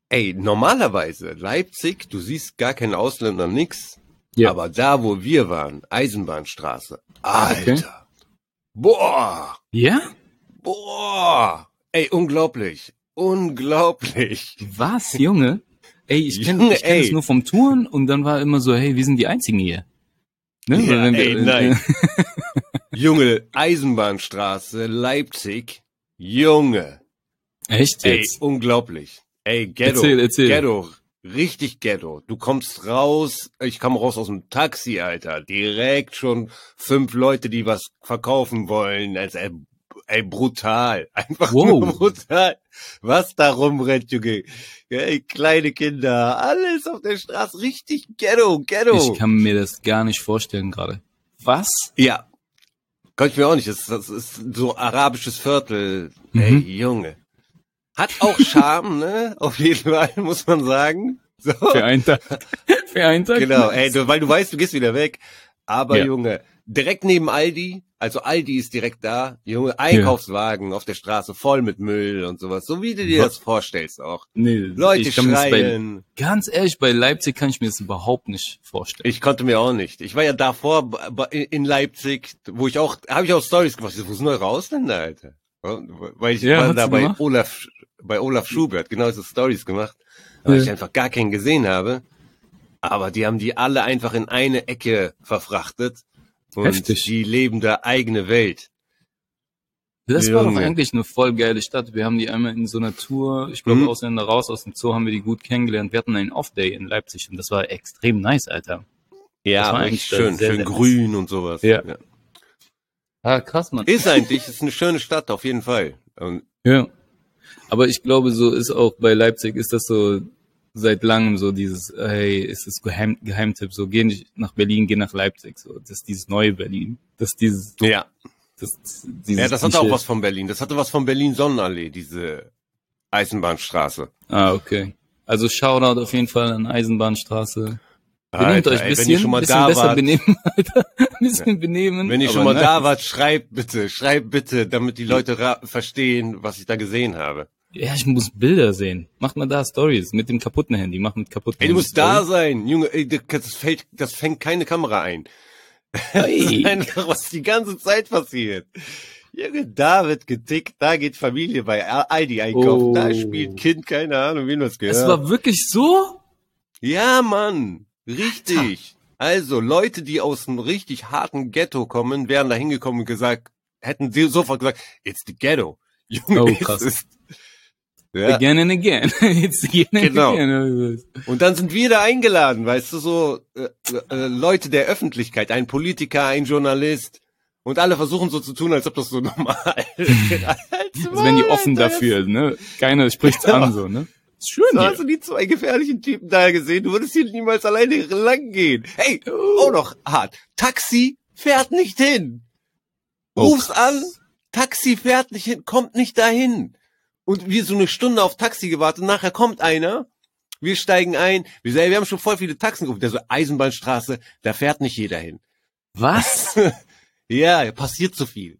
Ey, normalerweise, Leipzig, du siehst gar keinen Ausländer, nix. Ja. Aber da, wo wir waren, Eisenbahnstraße, Alter. Okay. Boah, Ja? boah. Ey, unglaublich, unglaublich. Was, Junge? Ey, ich kenne Junge, ich kenn es ey. nur vom Touren und dann war immer so, hey, wir sind die Einzigen hier. Ne? Ja, wenn wir- ey, nein. Junge, Eisenbahnstraße, Leipzig, Junge. Echt Ey, jetzt? unglaublich. Ey, Ghetto. Erzähl, erzähl. Ghetto. Richtig Ghetto. Du kommst raus, ich komme raus aus dem Taxi, Alter. Direkt schon fünf Leute, die was verkaufen wollen. Also, ey, brutal. Einfach Wow. nur brutal. Was da rumrennt, Junge. Ey, kleine Kinder. Alles auf der Straße. Richtig Ghetto, Ghetto. Ich kann mir das gar nicht vorstellen gerade. Was? Ja. Kann ich mir auch nicht. Das, das ist so arabisches Viertel. Mhm. Ey, Junge. Hat auch Charme, ne? Auf jeden Fall, muss man sagen. So. Für einen Tag. Für einen Tag? Genau, ey, du, weil du weißt, du gehst wieder weg. Aber Ja. Junge, direkt neben Aldi, also Aldi ist direkt da, Junge, Einkaufswagen auf der Straße voll mit Müll und sowas, so wie du dir Was? das vorstellst auch. Nee, Leute ich kann mir das bei, schreien. ganz ehrlich, bei Leipzig kann ich mir das überhaupt nicht vorstellen. Ich konnte mir auch nicht. Ich war ja davor in Leipzig, wo ich auch, habe ich auch Stories gemacht. Wo sind eure Ausländer, Alter? Weil ich Ja, war da bei gemacht? Olaf, bei Olaf Schubert, genau so Stories gemacht, weil Ja. ich einfach gar keinen gesehen habe. Aber die haben die alle einfach in eine Ecke verfrachtet. Und Heftig. die leben da eigene Welt. Das war doch eigentlich eine voll geile Stadt. Wir haben die einmal in so einer Tour, ich glaube Mhm. Ausländer raus aus dem Zoo, haben wir die gut kennengelernt. Wir hatten einen Off-Day in Leipzig und das war extrem nice, Alter. Ja, eigentlich schön, sehr, schön sehr grün und sowas. Ja. Ah, krass, Mann. Ist eigentlich, ist eine schöne Stadt, auf jeden Fall. Und Ja. Aber ich glaube, so ist auch bei Leipzig, ist das so seit langem so dieses, hey, ist das Geheim, Geheimtipp, so geh nicht nach Berlin, geh nach Leipzig, so. Das ist dieses neue Berlin. Das ist dieses, ja, das, dieses ja, das hatte auch was von Berlin. Das hatte was von Berlin Sonnenallee, diese Eisenbahnstraße. Ah, okay. Also Shoutout auf jeden Fall an Eisenbahnstraße. Benehmt Alter, euch ein bisschen, ihr schon mal bisschen da besser wart, benehmen, Alter. Ein bisschen benehmen. wenn ihr schon mal nice. da wart, schreibt bitte, schreibt bitte, damit die Leute verstehen, was ich da gesehen habe. Ja, ich muss Bilder sehen. Mach mal da Stories mit dem kaputten Handy. Mach mit kaputten Ey, du Handy musst da Stories. sein, Junge, ey, das fällt, das fängt keine Kamera ein. Das ist einfach, was die ganze Zeit passiert. Junge, da wird getickt, da geht Familie bei Aldi einkaufen, Oh. da spielt Kind, keine Ahnung, wem das gehört. Es war wirklich so? Ja, Mann, richtig. Also, Leute, die aus einem richtig harten Ghetto kommen, wären da hingekommen und gesagt, hätten sie sofort gesagt, it's the ghetto. Junge, Oh, krass. ist- Ja. Again and again. Jetzt again and Genau. again. Und dann sind wir da eingeladen, weißt du, so äh, äh, Leute der Öffentlichkeit, ein Politiker, ein Journalist. Und alle versuchen so zu tun, als ob das so normal ist. Als wären die offen dafür, ne? Keiner spricht's an, so, ne? Ist schön So hier. hast du die zwei gefährlichen Typen da gesehen. Du würdest hier niemals alleine lang gehen. Hey, auch noch hart. Taxi fährt nicht hin. Oh, Ruf's an. Taxi fährt nicht hin, kommt nicht dahin. Und wir so eine Stunde auf Taxi gewartet. Nachher kommt einer. Wir steigen ein. Wir, sagen, wir haben schon voll viele Taxen gerufen. Der so Eisenbahnstraße, da fährt nicht jeder hin. Was? Ja, passiert zu viel.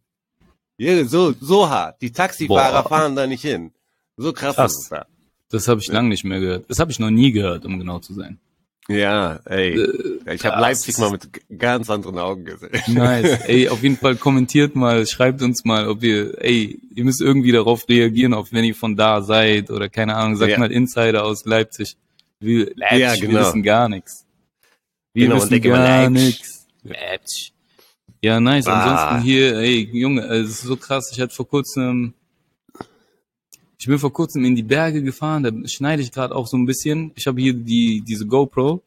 Ja, so, so hart. Die Taxifahrer Boah. fahren da nicht hin. So krass, Krass. ist es da. Das habe ich lang nicht mehr gehört. Das habe ich noch nie gehört, um genau zu sein. Ja, ey. Äh, Ich habe. Leipzig mal mit ganz anderen Augen gesehen. Nice. Ey, auf jeden Fall kommentiert mal, schreibt uns mal, ob ihr, ey, ihr müsst irgendwie darauf reagieren, auch wenn ihr von da seid oder keine Ahnung, sagt Ja. mal Insider aus Leipzig. Wir, Leipzig, Ja, wir genau. wissen gar nichts. Wir Genau, wissen gar nichts. Leipzig. Ja, nice. Ah. Ansonsten hier, ey, Junge, äh, es ist so krass. Ich hatte vor kurzem, ich bin vor kurzem in die Berge gefahren, da schneide ich gerade auch so ein bisschen. Ich habe hier die, diese GoPro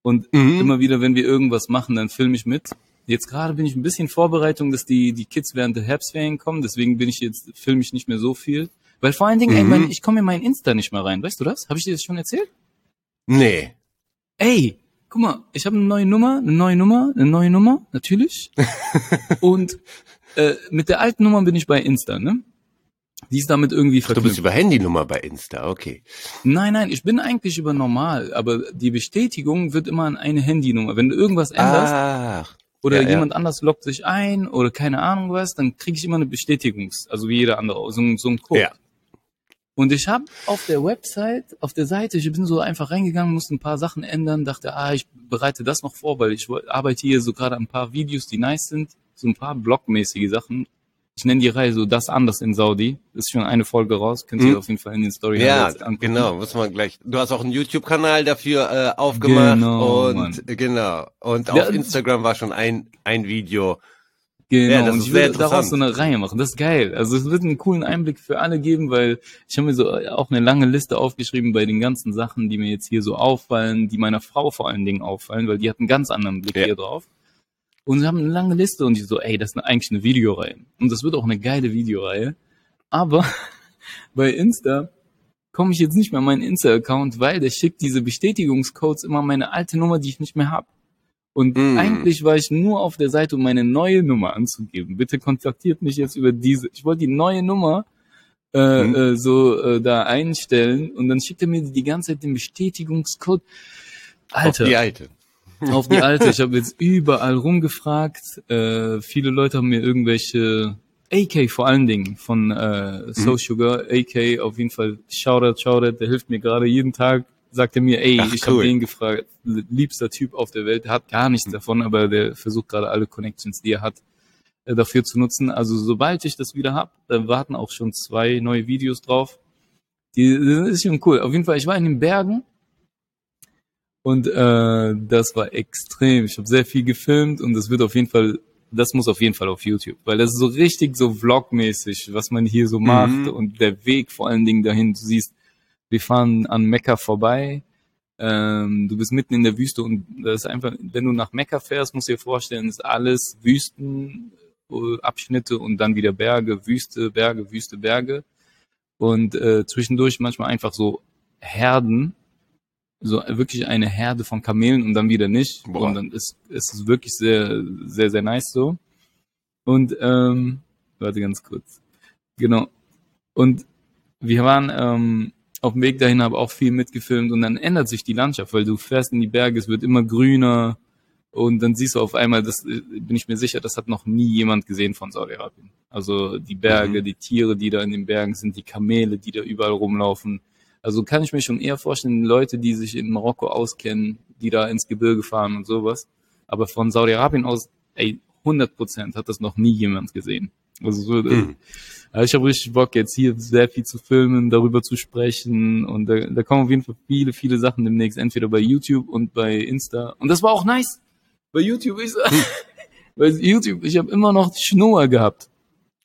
und Mhm. immer wieder, wenn wir irgendwas machen, dann filme ich mit. Jetzt gerade bin ich ein bisschen in Vorbereitung, dass die, die Kids während der Herbstferien kommen, deswegen bin ich jetzt, filme ich nicht mehr so viel. Weil vor allen Dingen, ey, Mhm. mein, ich komme in mein Insta nicht mehr rein. Weißt du das? Habe ich dir das schon erzählt? Nee. Ey, guck mal, ich habe eine neue Nummer, eine neue Nummer, eine neue Nummer, natürlich. Und äh, mit der alten Nummer bin ich bei Insta, ne? Die ist damit irgendwie Du bist verknüpft. über Handynummer bei Insta, okay. Nein, nein, ich bin eigentlich über normal, aber die Bestätigung wird immer an eine Handynummer. Wenn du irgendwas änderst Ach. oder ja, ja. jemand anders loggt sich ein oder keine Ahnung was, dann kriege ich immer eine Bestätigungs-, also wie jeder andere, so, ein- so ein Code. Ja. Und ich habe auf der Website, auf der Seite, ich bin so einfach reingegangen, musste ein paar Sachen ändern, dachte, ah, ich bereite das noch vor, weil ich arbeite hier so gerade an ein paar Videos, die nice sind, so ein paar blogmäßige Sachen. Ich nenne die Reihe so das anders in Saudi. Ist schon eine Folge raus, könnt ihr Hm. auf jeden Fall in den Story Ja, angucken. genau, muss man gleich. Du hast auch einen YouTube-Kanal dafür äh, aufgemacht Genau, und Mann. äh, genau. Und Ja, auf Instagram war schon ein ein Video. Genau, Ja, das und ich will daraus so eine Reihe machen. Das ist geil. Also es wird einen coolen Einblick für alle geben, weil ich habe mir so auch eine lange Liste aufgeschrieben bei den ganzen Sachen, die mir jetzt hier so auffallen, die meiner Frau vor allen Dingen auffallen, weil die hat einen ganz anderen Blick Ja. hier drauf. Und sie haben eine lange Liste und ich so, ey, das ist eigentlich eine Videoreihe. Und das wird auch eine geile Videoreihe. Aber bei Insta komme ich jetzt nicht mehr an meinen Insta-Account, weil der schickt diese Bestätigungscodes immer meine alte Nummer, die ich nicht mehr habe. Und Mm. eigentlich war ich nur auf der Seite, um meine neue Nummer anzugeben. Bitte kontaktiert mich jetzt über diese. Ich wollte die neue Nummer äh, Mhm. äh, so äh, da einstellen und dann schickt er mir die ganze Zeit den Bestätigungscode. Alter, Auf die alte. auf die alte. Ich habe jetzt überall rumgefragt. Äh, viele Leute haben mir irgendwelche AK vor allen Dingen von äh, So Sugar, AK auf jeden Fall Shoutout, Shoutout, der hilft mir gerade jeden Tag. Sagt er mir, ey, Ach, ich cool. habe den gefragt, liebster Typ auf der Welt, der hat gar nichts davon, aber der versucht gerade alle Connections, die er hat, äh, dafür zu nutzen. Also sobald ich das wieder hab, da warten auch schon zwei neue Videos drauf. Die, das ist schon cool. Auf jeden Fall, ich war in den Bergen und äh, das war extrem. Ich habe sehr viel gefilmt und das wird auf jeden Fall, das muss auf jeden Fall auf YouTube, weil das ist so richtig so vlogmäßig, was man hier so macht Mhm. und der Weg vor allen Dingen dahin. Du siehst, wir fahren an Mekka vorbei. Ähm, du bist mitten in der Wüste und das ist einfach, wenn du nach Mekka fährst, musst du dir vorstellen, ist alles Wüsten, äh, Abschnitte und dann wieder Berge, Wüste, Berge, Wüste, Berge. Und äh, zwischendurch manchmal einfach so Herden, so wirklich eine Herde von Kamelen und dann wieder nicht. Boah. Und dann ist ist es wirklich sehr, sehr, sehr nice so. Und ähm, warte ganz kurz. Genau. Und wir waren ähm, auf dem Weg dahin, habe auch viel mitgefilmt und dann ändert sich die Landschaft, weil du fährst in die Berge, es wird immer grüner und dann siehst du auf einmal, das äh, bin ich mir sicher, das hat noch nie jemand gesehen von Saudi-Arabien. Also die Berge, Mhm. die Tiere, die da in den Bergen sind, die Kamele, die da überall rumlaufen. Also kann ich mir schon eher vorstellen, Leute, die sich in Marokko auskennen, die da ins Gebirge fahren und sowas. Aber von Saudi-Arabien aus, ey, 100 Prozent hat das noch nie jemand gesehen. Also so, äh, Mhm. ja, ich habe richtig Bock, jetzt hier sehr viel zu filmen, darüber zu sprechen. Und da, da kommen auf jeden Fall viele, viele Sachen demnächst, entweder bei YouTube und bei Insta. Und das war auch nice. Bei YouTube, ich sag, bei YouTube, ich habe immer noch Schnur gehabt.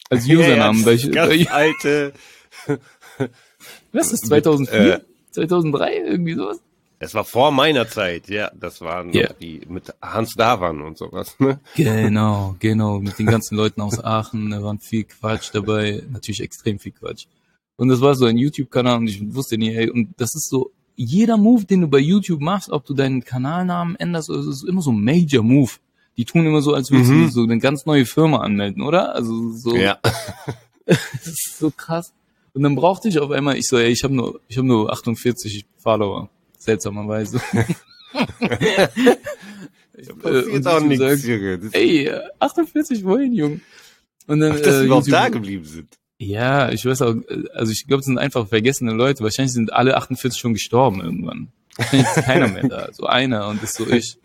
Als Username. Ja, bei, das ganz bei, alte. was ist das, 2004? Äh. 2003? Irgendwie sowas? Es war vor meiner Zeit, ja. Das waren noch die mit Hans Davan und sowas. Ne? Genau, genau. Mit den ganzen Leuten aus Aachen, da waren viel Quatsch dabei. Natürlich extrem viel Quatsch. Und das war so ein YouTube-Kanal und ich wusste nie, ey, und das ist so, jeder Move, den du bei YouTube machst, ob du deinen Kanalnamen änderst, das ist immer so ein Major Move. Die tun immer so, als würdest Mhm. du so eine ganz neue Firma anmelden, oder? Also so, Ja. das ist so krass. Und dann brauchte ich auf einmal, ich so, ey, ich habe nur, ich habe nur 48 Follower. Seltsamerweise. Ich hab, äh, und auch nichts, sagt, Junge. Das, Ey, äh, 48 wohin, Junge? Und dann, Ach, dass sie überhaupt da geblieben sind. Ja, ich weiß auch, äh, also ich glaube, es sind einfach vergessene Leute. Wahrscheinlich sind alle 48 schon gestorben irgendwann. Wahrscheinlich ist keiner mehr da. So einer und das so ich.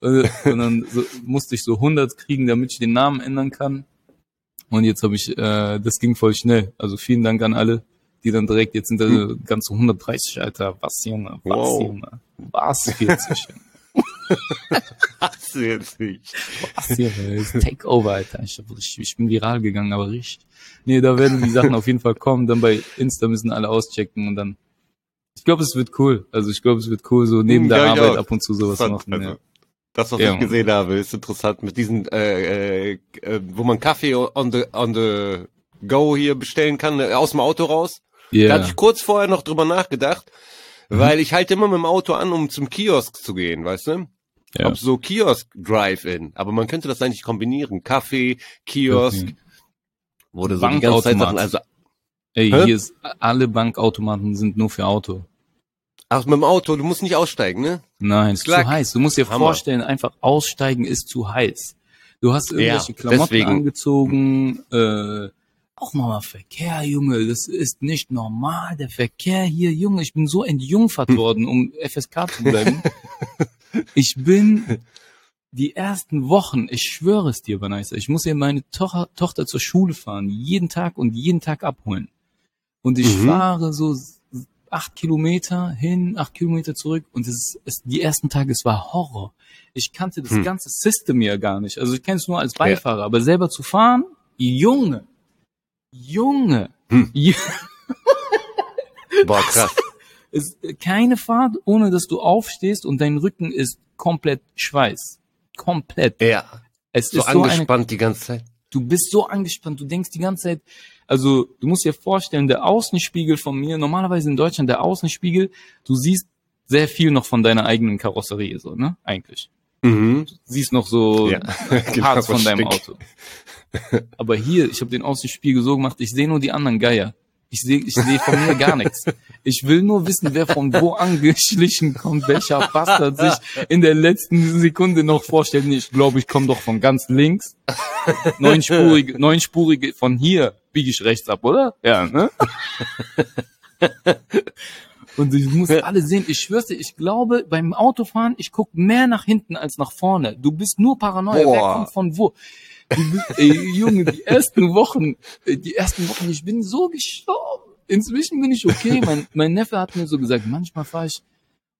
Und und dann so, musste ich so 100 kriegen, damit ich den Namen ändern kann. Und jetzt habe ich, äh, das ging voll schnell. Also vielen Dank an alle, die dann direkt, jetzt sind da ganze 130, Alter. Was, Junge? Was, Wow. Junge? Was, 40? Junge? Hast du jetzt nicht. Was, Junge? Das ist Takeover, Alter. Ich, hab richtig- ich bin viral gegangen, aber richtig. Nee, da werden die Sachen auf jeden Fall kommen. Dann bei Insta müssen alle auschecken und dann. Ich glaube, es wird cool. Also ich glaube, es wird cool, so neben Hm, der ich Arbeit auch. ab und zu sowas Interessant, machen. also, Ja. Das, was Ja, ich gesehen habe, ist interessant mit diesen, äh, äh, äh, wo man Kaffee on the, on the go hier bestellen kann, äh, aus dem Auto raus. Da Ja. hatte ich kurz vorher noch drüber nachgedacht, Mhm. weil ich halte immer mit dem Auto an, um zum Kiosk zu gehen, weißt du? ja. Ob so Kiosk Drive-In. Aber man könnte das eigentlich kombinieren. Kaffee, Kiosk, Okay. du so die ganze Zeit. Sachen, also, Ey, Hä? hier ist, alle Bankautomaten sind nur für Auto. Ach, mit dem Auto, du musst nicht aussteigen, ne? Nein, ist Klack. zu heiß. Du musst dir Hammer. vorstellen, einfach aussteigen ist zu heiß. Du hast irgendwelche Ja, Klamotten deswegen. angezogen, äh, auch mal Verkehr, Junge, das ist nicht normal, der Verkehr hier, Junge, ich bin so entjungfert worden, um FSK zu bleiben. ich bin die ersten Wochen, ich schwöre es dir, Vanessa, ich muss ja meine Toch Tochter zur Schule fahren, jeden Tag und jeden Tag abholen. Und ich Mhm. fahre so acht Kilometer hin, acht Kilometer zurück und es ist, es, die ersten Tage, es war Horror. Ich kannte das Hm. ganze System ja gar nicht. Also ich kenne es nur als Beifahrer, aber selber zu fahren, Junge, Junge, Hm. Boah, krass. es, keine Fahrt, ohne dass du aufstehst und dein Rücken ist komplett Schweiß. Komplett. ja, Es so ist so eine angespannt die ganze Zeit. Du bist so angespannt, du denkst die ganze Zeit, also du musst dir vorstellen, der Außenspiegel von mir, normalerweise in Deutschland der Außenspiegel, du siehst sehr viel noch von deiner eigenen Karosserie, so, ne? Eigentlich. Mhm. Du siehst noch so Ja, genau, Parts von was deinem. Auto. Aber hier, ich habe den Außenspiegel so gemacht, ich sehe nur die anderen Geier. Ich sehe ich seh von mir gar nichts. Ich will nur wissen, wer von wo angeschlichen kommt, welcher Bastard sich in der letzten Sekunde noch vorstellt. Ich glaube, ich komme doch von ganz links. Neunspurige, neunspurige, von hier biege ich rechts ab, oder? Ja, ne? Und ich muss alle sehen, ich schwör's dir, ich glaube, beim Autofahren, ich guck mehr nach hinten als nach vorne. Du bist nur Paranoia. Wer Boah. kommt von wo? Ey, Junge, die ersten Wochen, äh, die ersten Wochen, ich bin so gestorben. Inzwischen bin ich okay. Mein, mein Neffe hat mir so gesagt, manchmal fahre ich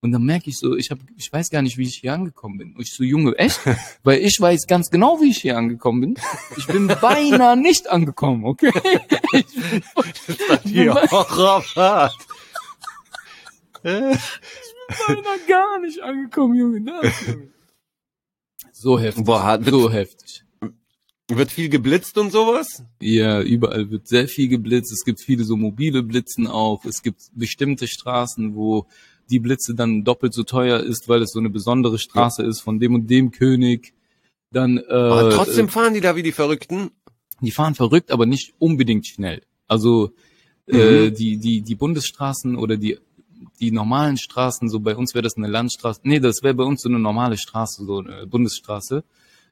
und dann merke ich so, ich hab, ich weiß gar nicht, wie ich hier angekommen bin. Und ich so, Junge, echt? Weil ich weiß ganz genau, wie ich hier angekommen bin. Ich bin beinahe nicht angekommen, okay? Ich bin, ich bin beinahe gar nicht angekommen, Junge. Das, Junge. So heftig. Boah, so heftig. Wird viel geblitzt und sowas? Ja, überall wird sehr viel geblitzt. Es gibt viele so mobile Blitzen auch. Es gibt bestimmte Straßen, wo die Blitze dann doppelt so teuer ist, weil es so eine besondere Straße ist von dem und dem König. Dann äh, Aber trotzdem fahren die da wie die Verrückten. die fahren verrückt, aber nicht unbedingt schnell. Also äh, die die die Bundesstraßen oder die die normalen Straßen, so bei uns wäre das eine Landstraße. Nee, das wäre bei uns so eine normale Straße, so eine Bundesstraße.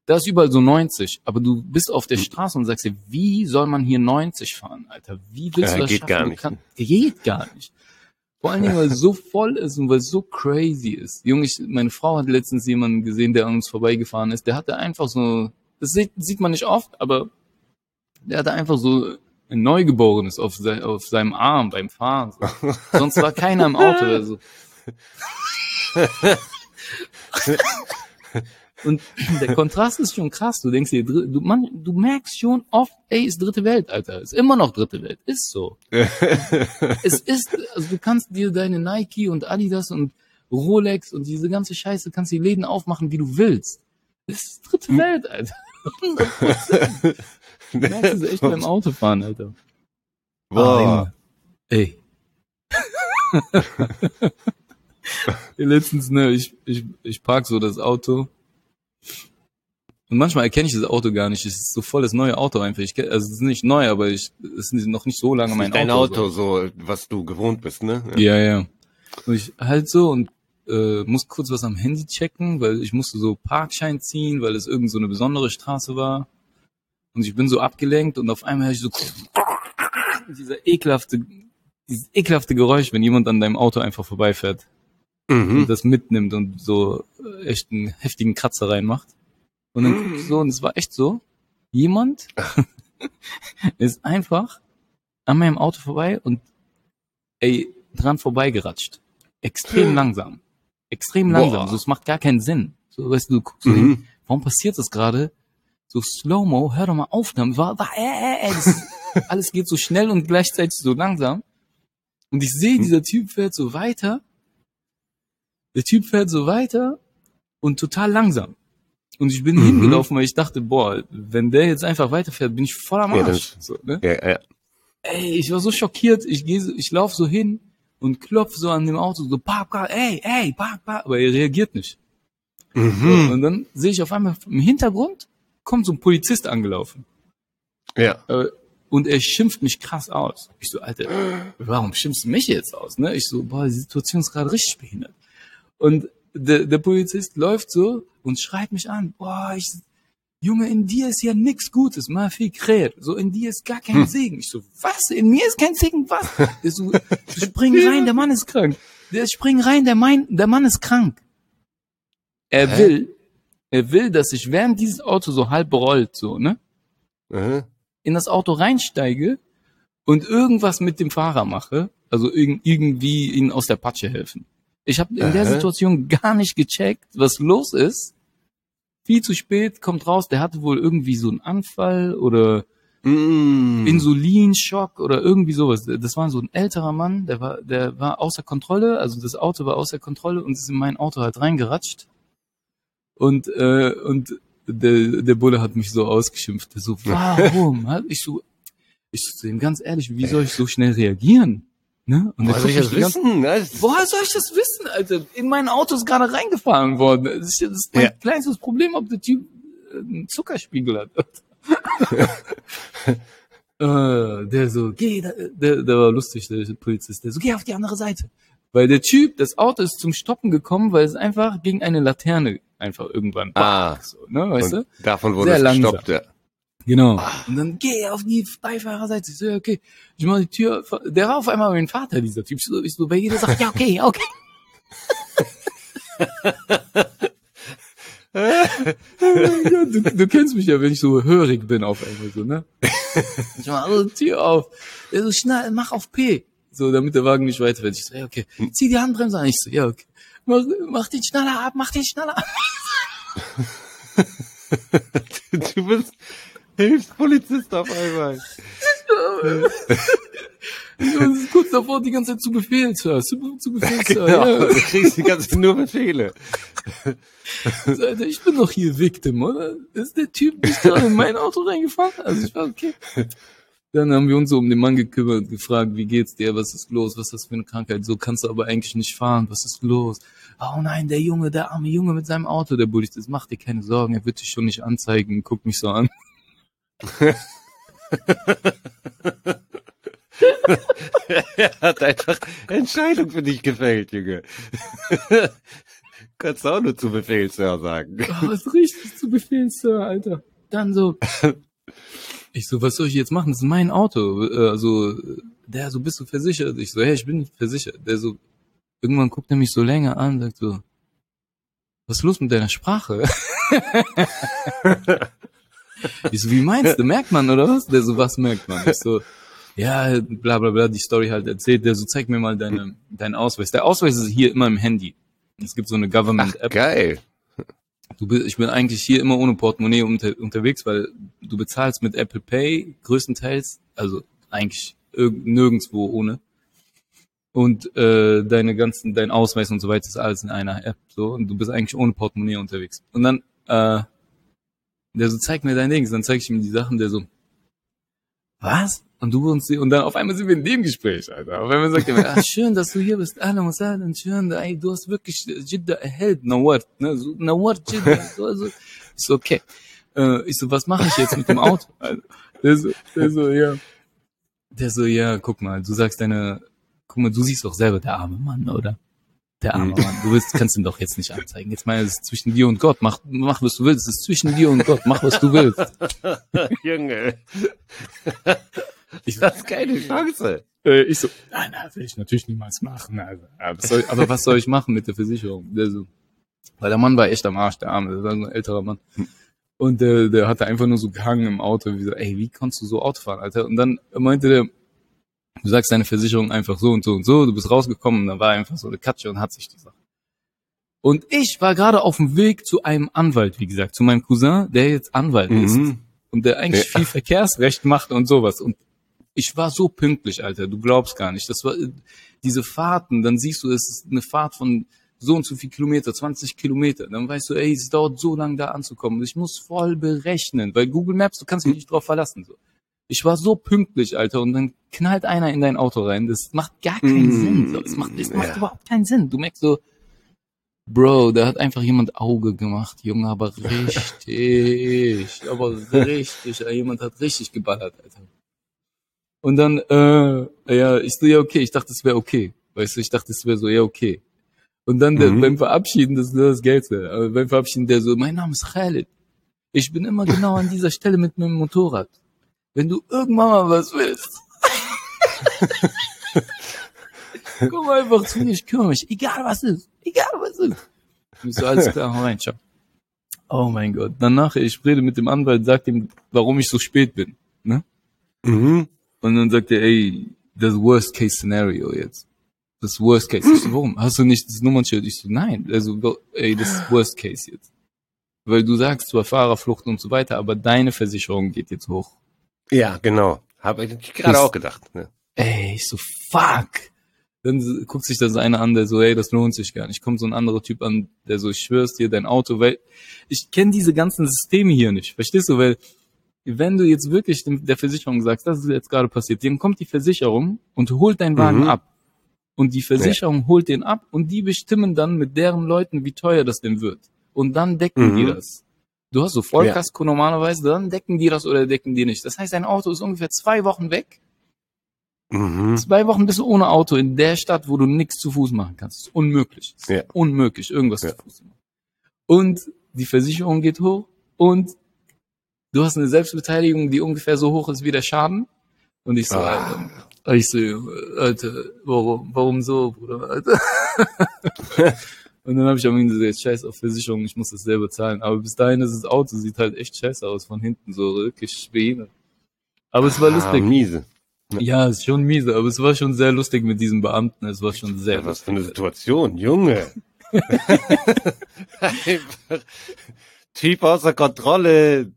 Da ist überall so 90, aber du bist auf der Straße und sagst dir, wie soll man hier 90 fahren, Alter? Wie willst Ja, du das geht schaffen? gar nicht. kann- geht gar nicht. Vor allen Dingen, weil es so voll ist und weil es so crazy ist. Junge, ich, meine Frau hat letztens jemanden gesehen, der an uns vorbeigefahren ist. Der hatte einfach so, das sieht, sieht man nicht oft, aber der hatte einfach so ein Neugeborenes auf, sei, auf seinem Arm beim Fahren. So. Sonst war keiner im Auto. Also. Und der Kontrast ist schon krass. Du denkst dir, du, man, du merkst schon oft, ey, ist dritte Welt, Alter. Ist immer noch dritte Welt. Ist so. es ist, also du kannst dir deine Nike und Adidas und Rolex und diese ganze Scheiße, kannst die Läden aufmachen, wie du willst. Das ist dritte Hm. Welt, Alter. Du merkst es echt beim Autofahren, Alter. Ah, Boah. Junge. Ey. Letztens, ne, ich, ich, ich park so das Auto. Und manchmal erkenne ich das Auto gar nicht. Es ist so voll das neue Auto einfach. Ich, kenn- also es ist nicht neu, aber ich, es ist noch nicht so lange mein ist dein Auto. Auto, so, was du gewohnt bist, ne? Ja, ja. Und ich halt so und äh, muss kurz was am Handy checken, weil ich musste so Parkschein ziehen, weil es irgend so eine besondere Straße war. Und ich bin so abgelenkt und auf einmal höre ich so dieser ekelhafte, dieses ekelhafte Geräusch, wenn jemand an deinem Auto einfach vorbeifährt und Mhm. das mitnimmt und so äh, echt einen heftigen Kratzer reinmacht. Und dann guck ich so, und es war echt so, jemand ist einfach an meinem Auto vorbei und ey, dran vorbeigeratscht. Extrem langsam. Extrem Boah. langsam. So, es macht gar keinen Sinn. So, weißt du, du guckst so hin, Mhm. warum passiert das gerade? So Slow-Mo, hör doch mal auf damit. War, war, äh, äh, äh, alles geht so schnell und gleichzeitig so langsam. Und ich sehe, dieser Typ fährt so weiter. Der Typ fährt so weiter und total langsam. Und ich bin Mhm. hingelaufen, weil ich dachte, boah, wenn der jetzt einfach weiterfährt, bin ich voll am Ja, Arsch. das- so, ne? Ja, ja. Ey, ich war so schockiert. Ich gehe, so, ich laufe so hin und klopf so an dem Auto, so park, ey, ey, park, park. Aber er reagiert nicht. Mhm. Und dann sehe ich auf einmal im Hintergrund kommt so ein Polizist angelaufen. Ja. Äh, und er schimpft mich krass aus. Ich so, Alter, warum schimpfst du mich jetzt aus? Ne? Ich so, boah, die Situation ist gerade richtig behindert. Und der, der Polizist läuft so und schreit mich an, boah, ich, Junge, in dir ist ja nix Gutes, viel Kräht. So, in dir ist gar kein Hm. Segen. Ich so, was? In mir ist kein Segen, was? Der so, spring rein, der Mann ist krank. Der spring rein, der, mein, der Mann ist krank. Er Hä? will, er will, dass ich während dieses Auto so halb rollt, so, ne? Mhm. in das Auto reinsteige und irgendwas mit dem Fahrer mache, also irg irgendwie ihn aus der Patsche helfen. Ich habe in der Aha. Situation gar nicht gecheckt, was los ist. Viel zu spät kommt raus, der hatte wohl irgendwie so einen Anfall oder Mhm. Insulinschock oder irgendwie sowas. Das war so ein älterer Mann, der war, der war außer Kontrolle, also das Auto war außer Kontrolle und ist in mein Auto halt reingeratscht. Und, äh, und der, der Bulle hat mich so ausgeschimpft. Der so, warum? Ich so, ich zu ihm ganz ehrlich, wie soll ich so schnell reagieren? Ne? Und Woher soll ich das wissen? Das- Woher soll ich das wissen, Alter? In mein Auto ist gerade reingefahren worden. Das ist, das ist mein Ja. kleinstes Problem, ob der Typ äh, einen Zuckerspiegel hat. äh, der so, geh, der, der war lustig, der Polizist. Der so, geh auf die andere Seite. Weil der Typ, das Auto ist zum Stoppen gekommen, weil es einfach gegen eine Laterne einfach irgendwann Ah. so, ne, weißt du? davon wurde Sehr es langsam. gestoppt, ja. Genau. Ah. Und dann geh auf die Beifahrerseite. Ich so, ja, okay. Ich mach die Tür. Der war auf einmal mein Vater, dieser Typ. Ich so, ich so bei jeder sagt, ja, okay, okay. ja, du, du kennst mich ja, wenn ich so hörig bin auf einmal so, ne? Ich mach also Tür auf. Der so, schnell, mach auf P. So, damit der Wagen nicht weiterfährt. Ich so, ja, okay. Zieh die Handbremse an. Ich so, ja, okay. Mach, mach den Schnaller ab, mach den Schnaller ab. Du bist Hilfspolizist auf einmal. Das ist kurz davor, die ganze Zeit zu Befehlshör. Zu, zu Befehlshör. Genau, Ja. du kriegst die ganze Zeit nur Befehle. Alter, ich bin doch hier Victim, oder? Ist der Typ nicht gerade in mein Auto reingefahren? Also ich war okay. Dann haben wir uns so um den Mann gekümmert, gefragt, wie geht's dir, was ist los, was ist das für eine Krankheit? So kannst du aber eigentlich nicht fahren, was ist los? Oh nein, der Junge, der arme Junge mit seinem Auto, der Bulli, das macht dir keine Sorgen, er wird dich schon nicht anzeigen, guck mich so an. Er hat einfach Entscheidung für dich gefällt, Junge. Kannst du auch nur zu Befehlshör sagen. Oh, ist richtig zu Befehl, Sir, Alter. Dann so, ich so, was soll ich jetzt machen? Das ist mein Auto. Äh, Also, der so, bist du versichert? Ich so, hey, ich bin nicht versichert. Der so, irgendwann guckt er mich so länger an, sagt so, was ist los mit deiner Sprache? Ich so, wie meinst du? Merkt man, oder was? Der so, was merkt man? Ich so, ja, bla bla bla, die Story halt erzählt. Der so, zeig mir mal deine, deinen Ausweis. Der Ausweis ist hier immer im Handy. Es gibt so eine Government-App. geil. Du bist, ich bin eigentlich hier immer ohne Portemonnaie unter, unterwegs, weil du bezahlst mit Apple Pay größtenteils, also eigentlich irg- nirgendwo ohne. und äh, deine ganzen, dein Ausweis und so weiter ist alles in einer App so und du bist eigentlich ohne Portemonnaie unterwegs. Und dann, äh, der so, zeig mir dein Ding, dann zeig ich ihm die Sachen, der so, was? Und du und sie, und dann auf einmal sind wir in dem Gespräch, Alter. Auf einmal sagt er mir, ah, schön, dass du hier bist, Ahlan was Ahlan, schön, ey, du hast wirklich Jidda erhellt, Nawart, ne, so, Nawart Jidda, so, so. So, okay. Äh, ich so, was mache ich jetzt mit dem Auto? Alter. Der so, der so, ja. Der so, ja, guck mal, du sagst deine, guck mal, du siehst doch selber, der arme Mann, oder? Der arme Mhm. Mann. Du willst, kannst ihn doch jetzt nicht anzeigen. Jetzt mal, es ist zwischen dir und Gott. Mach, mach, was du willst. Es ist zwischen dir und Gott. Mach, was du willst. Junge. Ich, Das ist keine Chance. äh, ich so, nein, nein, will ich natürlich niemals machen. Also, aber, was soll, aber was soll ich machen mit der Versicherung? Der so, weil der Mann war echt am Arsch, der Arme. Das war so ein älterer Mann. Und der, der hatte einfach nur so gehangen im Auto. Wie so, ey, wie kannst du so Auto fahren, Alter? Und dann meinte der, du sagst deine Versicherung einfach so und so und so, du bist rausgekommen und dann war einfach so eine Katsche und hat sich die Sache. Und ich war gerade auf dem Weg zu einem Anwalt, wie gesagt, zu meinem Cousin, der jetzt Anwalt ist Mhm. und der eigentlich Ja. viel Verkehrsrecht macht und sowas. Und ich war so pünktlich, Alter, du glaubst gar nicht. Das war äh, diese Fahrten, dann siehst du, es ist eine Fahrt von so und so viel Kilometer, 20 Kilometer. Dann weißt du, ey, es dauert so lange da anzukommen. Ich muss voll berechnen, weil Google Maps, du kannst mich nicht drauf verlassen. So. Ich war so pünktlich, Alter, und dann knallt einer in dein Auto rein. Das macht gar keinen Mm, Sinn. So. Das macht, das macht ja. überhaupt keinen Sinn. Du merkst so, Bro, da hat einfach jemand Auge gemacht, Junge, aber richtig, aber richtig, jemand hat richtig geballert, Alter. Und dann, äh, ja, ich so, ja, okay, ich dachte, es wäre okay. Weißt du, ich dachte, es wäre so, ja, okay. Und dann der, Mhm. beim Verabschieden, das ist das Geilste, aber beim Verabschieden, der so, mein Name ist Khalid. Ich bin immer genau an dieser Stelle mit meinem Motorrad. Wenn du irgendwann mal was willst, komm einfach zu mir, ich kümmere mich. Egal was ist. Egal was ist. Ich so, alles klar, hau rein, ciao. Oh mein Gott. Danach, ich rede mit dem Anwalt, sag ihm, warum ich so spät bin. Ne? Mhm. Und dann sagt er, ey, das Worst Case Scenario jetzt. Das Worst Case. Ich so, warum? Hast du nicht das Nummernschild? Ich so, nein. Also, ey, das ist Worst Case jetzt. Weil du sagst zwar Fahrerflucht und so weiter, aber deine Versicherung geht jetzt hoch. Ja, genau. Habe ich gerade auch gedacht. Ne? Ey, ich so, fuck. Dann guckt sich das einer an, der so, ey, das lohnt sich gar nicht. Kommt so ein anderer Typ an, der so, ich schwör's dir, dein Auto, weil ich kenne diese ganzen Systeme hier nicht. Verstehst du? Weil wenn du jetzt wirklich der Versicherung sagst, das ist jetzt gerade passiert, dann kommt die Versicherung und holt deinen Wagen Mhm. ab. Und die Versicherung holt den ab und die bestimmen dann mit deren Leuten, wie teuer das denn wird. Und dann decken Mhm. die das. Du hast so Vollkasko normalerweise, dann decken die das oder decken die nicht. Das heißt, dein Auto ist ungefähr zwei Wochen weg Mhm. Zwei Wochen bist du ohne Auto in der Stadt, wo du nichts zu Fuß machen kannst. Das ist unmöglich. Das ist Ja. Unmöglich, irgendwas Ja. zu Fuß zu machen. Und die Versicherung geht hoch und du hast eine Selbstbeteiligung, die ungefähr so hoch ist wie der Schaden. Und ich so, Ah. Alter, ich so, Alter, warum, warum so, Bruder, Alter? und dann habe ich am Ende gesagt, scheiß auf Versicherung, ich muss das selber zahlen. Aber bis dahin ist das Auto, sieht halt echt scheiße aus von hinten, so wirklich behindert. Aber es war Ah, lustig. miese. Ja, ist schon miese, aber es war schon sehr lustig mit diesem Beamten. Es war schon sehr Ja, was für eine Situation, Junge. Typ außer Kontrolle.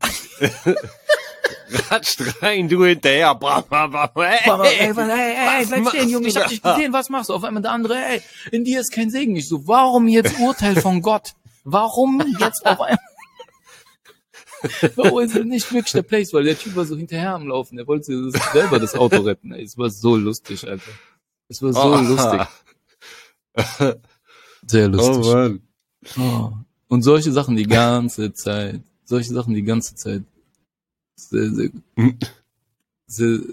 Ratscht rein, du hinterher. Bam, bam, bam. Hey, Mama, ey, ey, ey, bleib stehen, Junge, ich hab dich gesehen, was machst du? Auf einmal der andere, ey, in dir ist kein Segen. Ich so, warum jetzt Urteil von Gott? Warum jetzt auf einmal? Warum ist nicht wirklich der Place? Weil der Typ war so hinterher am Laufen, der wollte selber das Auto retten. Ey, es war so lustig, Alter. Es war so Oh. lustig. Sehr Oh lustig. Mann. Oh. Und solche Sachen die ganze Zeit. Solche Sachen die ganze Zeit. Sehr, sehr gut. Hm. Sehr,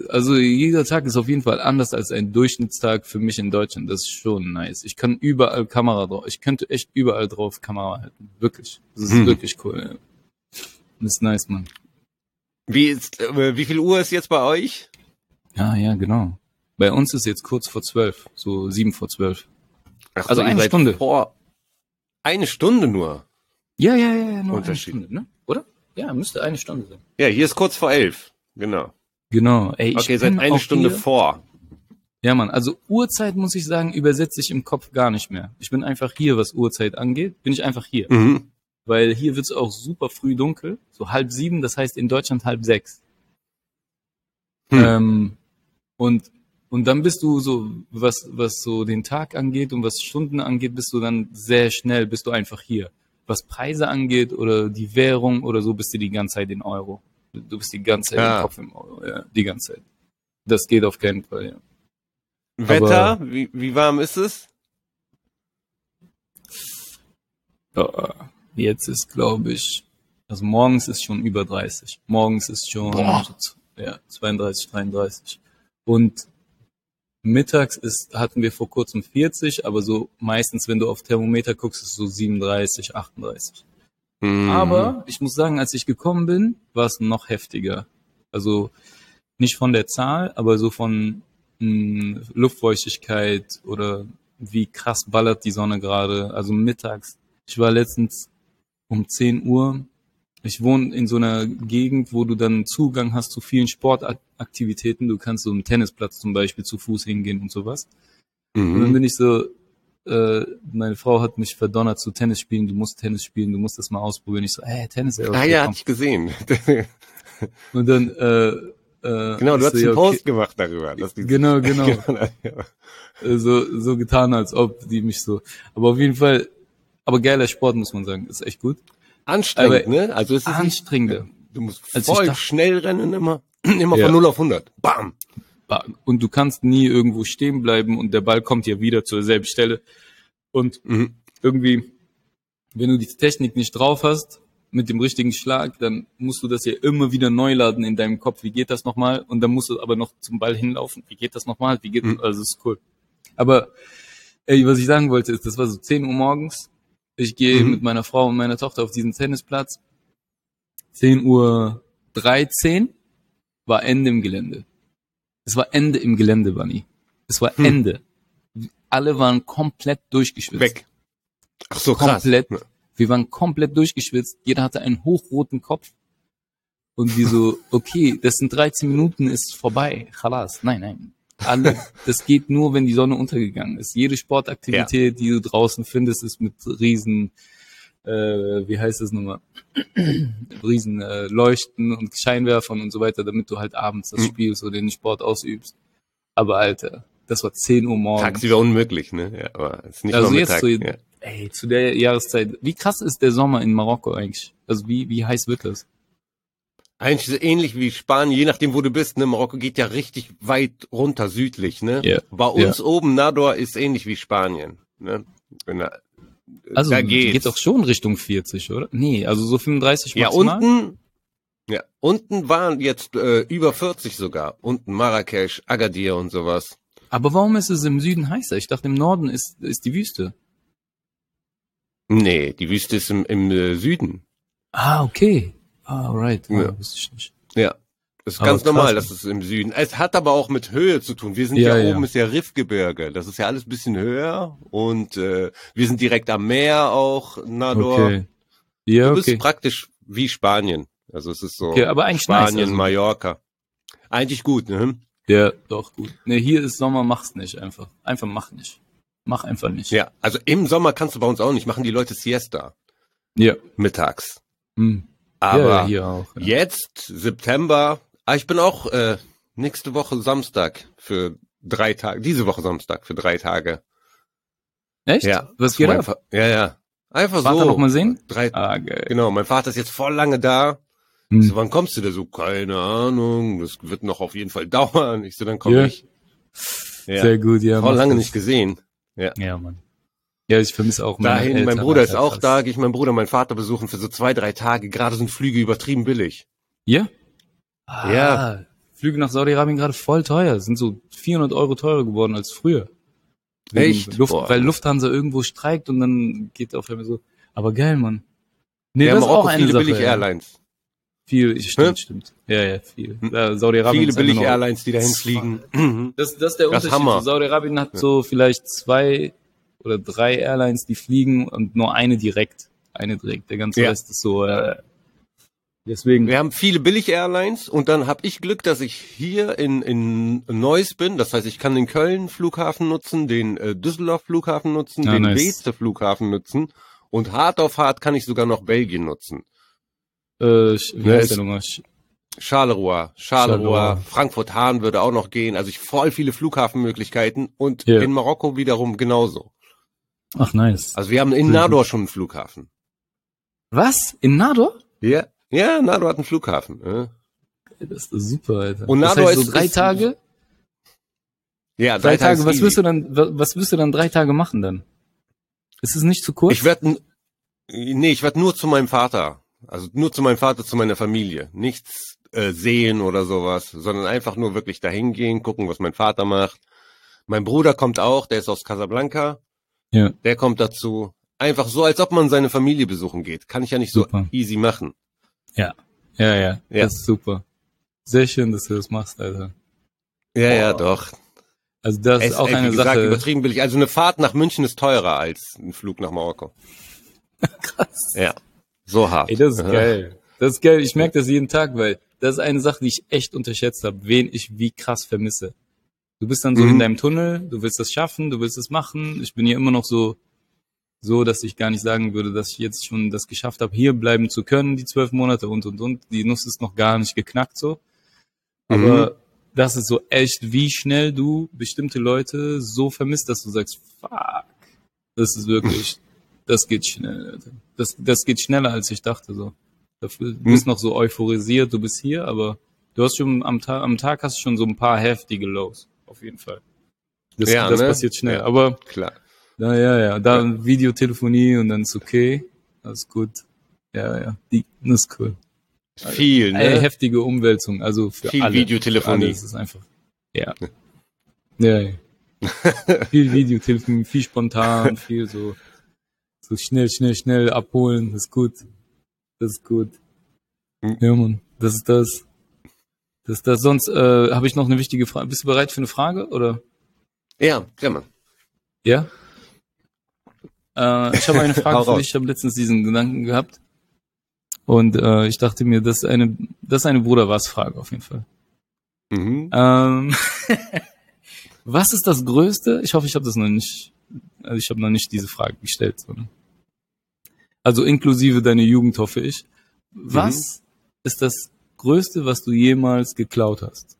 also jeder Tag ist auf jeden Fall anders als ein Durchschnittstag für mich in Deutschland. Das ist schon nice. Ich kann überall Kamera drauf. Ich könnte echt überall drauf Kamera halten. Wirklich. Das ist Hm. wirklich cool. Das ist nice, Mann. Wie ist, äh, wie viel Uhr ist jetzt bei euch? Ja, ja, genau. Bei uns ist jetzt kurz vor zwölf. So sieben vor zwölf. Ach Also eine Stunde. Vor eine Stunde nur. Ja, ja, ja, ja, nur eine Unterschied. Stunde, ne? Ja, müsste eine Stunde sein. Ja, hier ist kurz vor elf. Genau. Genau. Ey, ich Okay, bin eine Stunde hier- vor. Ja, Mann, also Uhrzeit muss ich sagen, übersetze ich im Kopf gar nicht mehr. Ich bin einfach hier, was Uhrzeit angeht, bin ich einfach hier. Mhm. Weil hier wird's auch super früh dunkel, so halb sieben, das heißt in Deutschland halb sechs. Hm. Ähm, und Und dann bist du so, was, was so den Tag angeht und was Stunden angeht, bist du dann sehr schnell, bist du einfach hier. Was Preise angeht oder die Währung oder so, bist du die ganze Zeit in Euro. Du bist die ganze Zeit Ja. im Kopf im Euro, ja, die ganze Zeit. Das geht auf keinen Fall, ja. Wetter, wie, wie warm ist es? Ja, Jetzt ist, glaube ich, also morgens ist schon über 30. Morgens ist schon Boah. ja, 32, 33. Und mittags ist, hatten wir vor kurzem 40, aber so meistens, wenn du auf Thermometer guckst, ist es so 37, 38. Hm. Aber ich muss sagen, als ich gekommen bin, war es noch heftiger. Also nicht von der Zahl, aber so von mh, Luftfeuchtigkeit oder wie krass ballert die Sonne gerade. Also mittags. Ich war letztens um 10 Uhr. Ich wohne in so einer Gegend, wo du dann Zugang hast zu vielen Sportaktivitäten. Du kannst so im Tennisplatz zum Beispiel zu Fuß hingehen und sowas. Und dann Mhm. bin ich so, äh, meine Frau hat mich verdonnert zu Tennis spielen, du musst Tennis spielen, du musst das mal ausprobieren. Ich so, hey, Tennis, ey, okay, Ah ja, komm. hatte ich gesehen. Und dann, äh, äh, genau, du hast so, einen ja, Post gemacht darüber. Dass die Genau, genau. Ja. Äh, so, so getan, als ob die mich so. Aber auf jeden Fall, aber geiler Sport, muss man sagen. Ist echt gut. Anstrengend, Aber ne? Also es ist nicht, Anstrengender. Du musst voll dachte- schnell rennen immer, immer Ja. von 0 auf 100. Bam. Und du kannst nie irgendwo stehen bleiben und der Ball kommt ja wieder zur selben Stelle. Und Mhm. irgendwie, wenn du die Technik nicht drauf hast, mit dem richtigen Schlag, dann musst du das ja immer wieder neu laden in deinem Kopf. Wie geht das nochmal? Und dann musst du aber noch zum Ball hinlaufen. Wie geht das nochmal? Wie geht, Mhm. also ist cool. Aber, ey, was ich sagen wollte, ist, das war so 10 Uhr morgens. Ich gehe Mhm. mit meiner Frau und meiner Tochter auf diesen Tennisplatz. 10 Uhr 13 war Ende im Gelände. Es war Ende im Gelände, Bunny. Es war Hm. Ende. Alle waren komplett durchgeschwitzt. Weg. Ach so, krass. Komplett. Wir waren komplett durchgeschwitzt. Jeder hatte einen hochroten Kopf. Und die so, okay, das sind 13 Minuten, ist vorbei. Chalas. Nein, nein. Alle, das geht nur, wenn die Sonne untergegangen ist. Jede Sportaktivität, die du draußen findest, ist mit riesen, äh, wie heißt das nochmal? riesen äh, Leuchten und Scheinwerfern und so weiter, damit du halt abends das Mhm. spielst oder den Sport ausübst. Aber Alter, das war 10 Uhr morgens. Tagsüber unmöglich, ne? Ja, aber ist nicht Also jetzt so- ja. Ey, zu der Jahreszeit. Wie krass ist der Sommer in Marokko eigentlich? Also wie, wie heiß wird das? Eigentlich so ähnlich wie Spanien, je nachdem, wo du bist. Ne? Marokko geht ja richtig weit runter südlich. Ne? Ja. Bei uns oben, Nador, ist ähnlich wie Spanien. Ne? Wenn da, Also da geht geht's. doch schon Richtung 40, oder? Nee, also so 35 Ja, maximal. unten, ja, unten waren jetzt äh, über 40 sogar. Unten Marrakesch, Agadir und sowas. Aber warum ist es im Süden heißer? Ich dachte, im Norden ist, ist die Wüste. Nee, die Wüste ist im, im äh, Süden. Ah, okay. Ah, right. Ah, Ja. wusste ich nicht. Ja. Das ist Aber ganz krass. normal, das ist im Süden. Es hat aber auch mit Höhe zu tun. Wir sind ja, Ja, ja. oben, ist ja Riffgebirge. Das ist ja alles ein bisschen höher und äh, wir sind direkt am Meer auch, Nador. Okay. Ja, Du bist okay. praktisch wie Spanien. Also es ist so Okay, aber eigentlich nice, Spanien, also. Mallorca. Eigentlich gut, ne? Ja, doch, gut. Nee, hier ist Sommer, mach's nicht einfach. Einfach mach nicht. Mach einfach nicht. Ja, also im Sommer kannst du bei uns auch nicht machen, die Leute Siesta Ja. mittags. Hm. Aber ja, auch. Ja. jetzt, September, ah, ich bin auch äh, nächste Woche Samstag für drei Tage, diese Woche Samstag für drei Tage. Echt? Ja. Was geht ab? Fa- Ja, ja. Einfach Vater so. noch mal sehen? Drei, Ah, geil. Genau, mein Vater ist jetzt voll lange da. Hm. So, wann kommst du da so? Keine Ahnung, das wird noch auf jeden Fall dauern. Ich so, dann komm Ja. ich. Ja. Sehr gut, ja. Voll lange das. nicht gesehen. Ja, Mann. Ja, ich vermisse auch meine Dahin, Eltern, mein Bruder ist auch krass. da, gehe ich meinen Bruder, meinen Vater besuchen für so zwei, drei Tage. Gerade sind Flüge übertrieben billig. Ja? Ah, Ja. Flüge nach Saudi-Arabien gerade voll teuer. Sind so 400 Euro teurer geworden als früher. Wegen Echt? Luft, Boah. weil Lufthansa irgendwo streikt und dann geht auf einmal so. Aber geil, Mann. Nee, Wir haben das ist Marokko auch eine viele Sache. billig ja. Airlines. Viel, stimmt, Hä? stimmt. Ja, ja, viel. Hm. Ja, Saudi-Arabien Viele ist einfach billig noch- Airlines, die dahin fliegen. Das, das ist der Das Unterschied. Saudi-Arabien hat so vielleicht zwei oder drei Airlines, die fliegen und nur eine direkt. Eine direkt. Der ganze Ja. Rest ist so, äh, deswegen. Wir haben viele billig Airlines und dann habe ich Glück, dass ich hier in, in Neuss bin. Das heißt, ich kann den Köln Flughafen nutzen, den äh, Düsseldorf Flughafen nutzen, Ah, den nice. Weeze Flughafen nutzen und hart auf hart kann ich sogar noch Belgien nutzen. Äh, wie Ja, heißt der nochmal? Charleroi, Charleroi, Charleroi. Frankfurt-Hahn würde auch noch gehen. Also ich voll viele Flughafenmöglichkeiten und Ja. in Marokko wiederum genauso. Ach, nice. Also wir haben in. Nador schon einen Flughafen. Was? In Nador? Ja, ja, Nador hat einen Flughafen. Ja, Das ist super, Alter. Und das Nador heißt, so ist- drei ist- Tage? ja Drei Tage, was easy. wirst du dann, wa- was wirst du dann drei Tage machen dann? Ist es nicht zu kurz? Ich werde, nee, ich werde nur zu meinem Vater. Also nur zu meinem Vater, zu meiner Familie. Nichts äh, sehen oder sowas, sondern einfach nur wirklich dahin gehen, gucken, was mein Vater macht. Mein Bruder kommt auch, der ist aus Casablanca. Ja. Der kommt dazu. Einfach so, als ob man seine Familie besuchen geht. Kann ich ja nicht so Super. easy machen. Ja, ja, Ja. das ist super. Sehr schön, dass du das machst, Alter. Ja, ja, Boah. doch. Also das Es, ist auch ey, eine gesagt, Sache. übertrieben billig. Also eine Fahrt nach München ist teurer als ein Flug nach Marokko. Krass. Ja. So hart. Ey, das ist Aha. geil. Das ist geil. Ich merke das jeden Tag, weil das ist eine Sache, die ich echt unterschätzt habe, wen ich wie krass vermisse. Du bist dann so Mhm. in deinem Tunnel, du willst das schaffen, du willst es machen. Ich bin hier immer noch so, so, dass ich gar nicht sagen würde, dass ich jetzt schon das geschafft habe, hier bleiben zu können, die zwölf Monate und und und. Die Nuss ist noch gar nicht geknackt so. Aber das ist so echt, wie schnell du bestimmte Leute so vermisst, dass du sagst, fuck, das ist wirklich, das geht schnell. Das, das geht schneller, als ich dachte. So. Du bist noch so euphorisiert, du bist hier, aber du hast schon am Tag, am Tag hast du schon so ein paar heftige Lows, auf jeden Fall. Das, Ja, das ne? passiert schnell. Ja. Aber Klar. Na ja, ja, dann Videotelefonie und dann ist okay, alles gut. Ja, ja, die, das ist cool. Viel, ne? Ey, heftige Umwälzung, also für Viel alle. Videotelefonie. Alle ist es einfach. Ja. Ja, ja. viel Videotelefonie, viel spontan, viel so, so schnell, schnell, schnell abholen, das ist gut. Das ist gut. Hm. Ja, Mann, das ist das. Das ist das. Sonst äh, habe ich noch eine wichtige Frage. Bist du bereit für eine Frage oder? Ja, ja, Mann. Ja? Äh, ich habe eine Frage für dich. Ich habe letztens diesen Gedanken gehabt. Und äh, ich dachte mir, das ist eine, das ist eine Bruder-Was-Frage auf jeden Fall. Mhm. Ähm, was ist das Größte? Ich hoffe, ich habe das noch nicht, also ich habe noch nicht diese Frage gestellt. Sondern, also inklusive deine Jugend, hoffe ich. Was ist das Größte, was du jemals geklaut hast?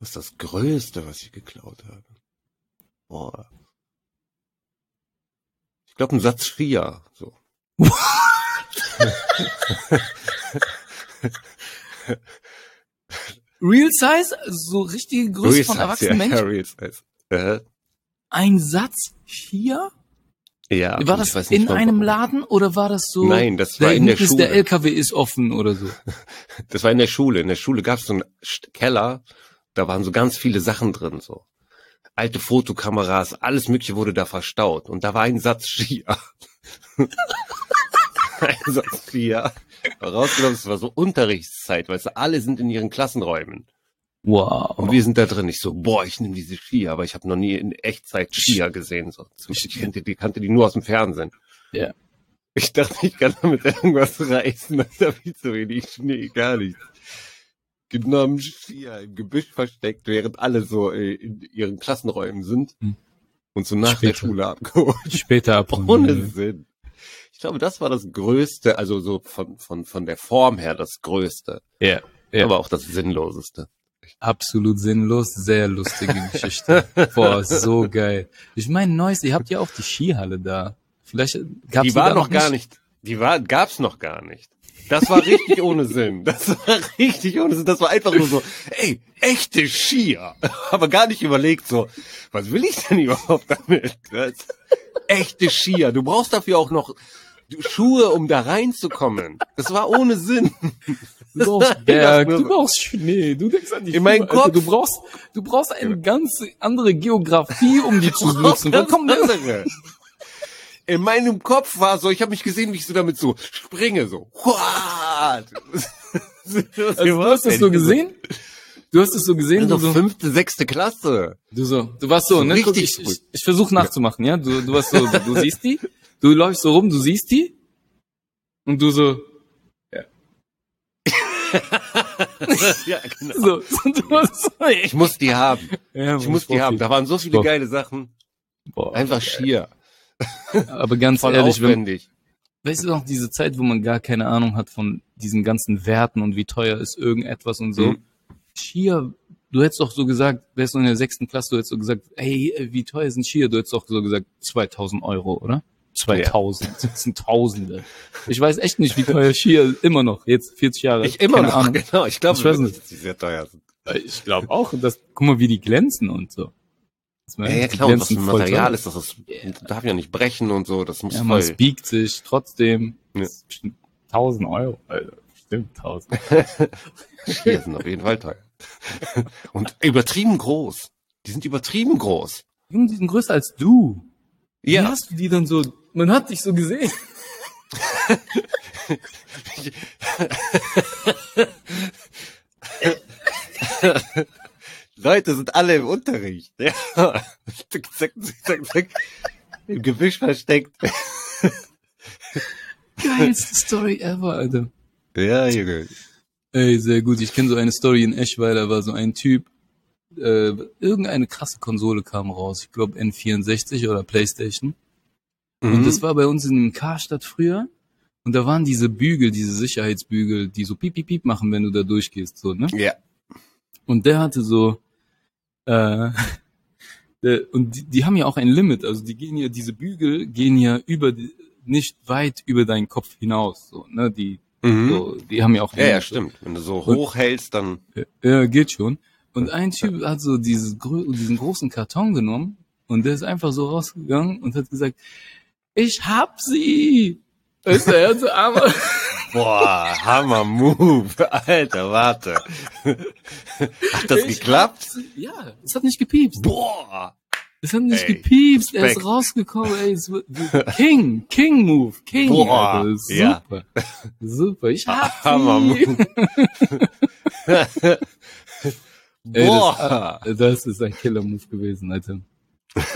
Was ist das Größte, was ich geklaut habe? Boah. Ich glaube, ein Satz Schia. So. Real Size? So richtige Größe Real von Size, erwachsenen Menschen? Ja, Real Size. Äh, Ein Satz hier? ja, War das nicht in einem. Laden oder war das so? Nein, das war in der Schule. der LKW ist offen oder so. Das war in der Schule. In der Schule gab es so einen Keller, da waren so ganz viele Sachen drin, so. Alte Fotokameras, alles mögliche wurde da verstaut. Und da war ein Satz Skier. ein Satz Skier. Rausgenommen, es war so Unterrichtszeit, weißt du, alle sind in ihren Klassenräumen. Wow. Und wir sind da drin. Ich so, boah, ich nehme diese Skier, aber ich habe noch nie in Echtzeit Skier gesehen. So. Ich kannte die, kannte die nur aus dem Fernsehen. Ja. Ich dachte, ich kann damit irgendwas reißen. Da habe ich so wenig Schnee, gar nichts. Genommen, Skier im Gebüsch versteckt, während alle so äh, in ihren Klassenräumen sind. Hm. Und so nach der Später. Schule abgeholt. Später abholen. Ohne Sinn. Ich glaube, das war das Größte, also so von, von, von der Form her das Größte. Ja, ja. Aber auch das Sinnloseste. absolut sinnlos, sehr lustige Geschichte. Boah, so geil. Ich meine, Neues, ihr habt ja auch die Skihalle da. Vielleicht gab's die war noch gar nicht, die war, gab's noch gar nicht. Das war richtig ohne Sinn. Das war richtig ohne Sinn. Das war einfach nur so, ey, echte Skier. Aber gar nicht überlegt so, was will ich denn überhaupt damit? Das, echte Skier. Du brauchst dafür auch noch Schuhe, um da reinzukommen. Das war ohne Sinn. Du brauchst Berg, du brauchst Schnee, du denkst an die In meinem Alter. Kopf. Du brauchst, du brauchst eine ganz andere Geografie, um die zu nutzen. Kommt denn andere. In meinem Kopf war so, ich habe mich gesehen, wie ich so damit so springe, so. What? Also, du hast das so gesehen? Du hast es so gesehen? So Du so, fünfte, sechste Klasse. du so, du warst so, ne? Richtig Guck, ich, ich, ich versuche nachzumachen, ja? Du, du warst so, du siehst die, du läufst so rum, du siehst die und du so, ja, genau. so, so. Ich muss die haben. Ja, Ich muss die haben. Da waren so viele Boah. geile Sachen. Boah, Einfach schier. aber ganz ehrlich, wenn, weißt du noch, diese Zeit, wo man gar keine Ahnung hat von diesen ganzen Werten und wie teuer ist irgendetwas und so. Mhm. Skier, du hättest doch so gesagt, wärst du in der sechsten Klasse, du hättest so gesagt, ey, wie teuer sind Skier? Du hättest doch so gesagt, 2000 Euro, oder? 2000, das sind Tausende. Ich weiß echt nicht, wie teuer Skier immer noch, jetzt 40 Jahre. Ich immer noch, Ahnung. genau. Ich glaube Ich weiß dass die sehr teuer sind. Ich glaube auch, dass, guck mal, wie die glänzen und so. Ja, meine ja die klar, und was für ein Material toll. ist das? Das darf ja nicht brechen und so. Das muss Ja, man voll. biegt sich trotzdem. Ja. Das ist bestimmt 1000 Euro, Alter. Bestimmt 1000. Skier sind auf jeden Fall teuer. Und übertrieben groß. Die sind übertrieben groß. Junge, die sind größer als du. Wie Ja. hast du die dann so, man hat dich so gesehen. Leute sind alle im Unterricht. Ja. Zack, zack, zack, zack. Im Gebüsch versteckt. Geilste Story ever, Alter. Ja, Junge. Ey, sehr gut. Ich kenne so eine Story in Eschweiler, war so ein Typ, äh, irgendeine krasse Konsole kam raus. Ich glaube N64 oder Playstation. Und Mhm. das war bei uns in einem Karstadt früher. Und da waren diese Bügel, diese Sicherheitsbügel, die so piep, piep, piep machen, wenn du da durchgehst, so, ne? ja. Und der hatte so, äh, der, und die, die haben ja auch ein Limit, also die gehen ja, diese Bügel gehen ja über, die, nicht weit über deinen Kopf hinaus, so, ne? Die, Mhm. so, die haben ja auch Ja, ja, Limit, stimmt. Wenn du so hoch hältst, dann. Ja, geht schon. Und ein Typ hat so dieses, diesen großen Karton genommen und der ist einfach so rausgegangen und hat gesagt, ich hab sie! Du, er so arme, Boah, Hammer Move. Alter, warte. Hat das Ich geklappt? Ja, es hat nicht gepiepst. Boah. Es hat nicht Ey, gepiepst, er ist Respekt. rausgekommen, ey, King, King Move, King, Boah, Alter, ja. super, super, ich hab Hammer. Move. Ey, Boah. das, das ist ein Killer-Move gewesen, Alter.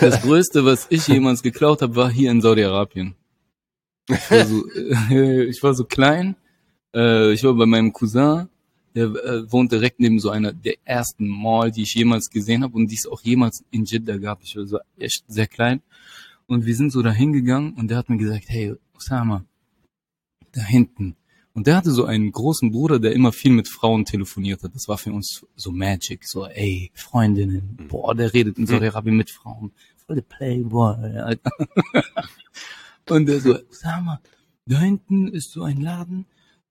Das Größte, was ich jemals geklaut habe, war hier in Saudi-Arabien. Ich war so, äh, ich war so klein, äh, ich war bei meinem Cousin, der äh, wohnt direkt neben so einer der ersten Mall, die ich jemals gesehen habe und die es auch jemals in Jeddah gab. Ich war so echt sehr klein. Und wir sind so da hingegangen und der hat mir gesagt, hey, Osama, da hinten. Und der hatte so einen großen Bruder, der immer viel mit Frauen telefoniert hat. Das war für uns so Magic. So, ey, Freundinnen. Boah, der redet in Saudi-Arabien mit Frauen. Voll der Playboy, Alter. Und der so, sag mal, da hinten ist so ein Laden,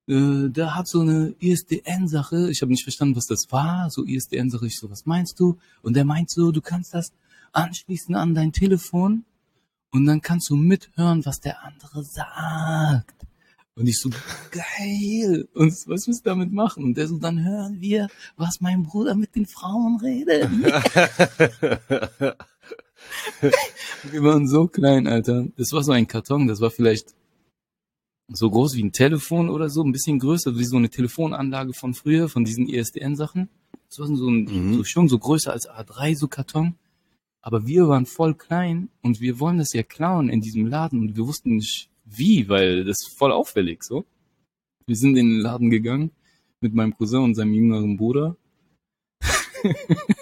äh, der hat so eine ISDN-Sache. Ich habe nicht verstanden, was das war. So ISDN-Sache. Ich so, was meinst du? Und der meint so, du kannst das anschließen an dein Telefon und dann kannst du mithören, was der andere sagt. Und ich so, geil. Und was willst du damit machen? Und der so, dann hören wir, was mein Bruder mit den Frauen redet. Wir waren so klein, Alter. Das war so ein Karton, das war vielleicht so groß wie ein Telefon oder so, ein bisschen größer, wie so eine Telefonanlage von früher, von diesen ISDN-Sachen. Das war so, ein, Mhm. so schon so größer als A3, so Karton. Aber wir waren voll klein und wir wollen das ja klauen in diesem Laden und wir wussten nicht wie, weil das ist voll auffällig so. Wir sind in den Laden gegangen mit meinem Cousin und seinem jüngeren Bruder.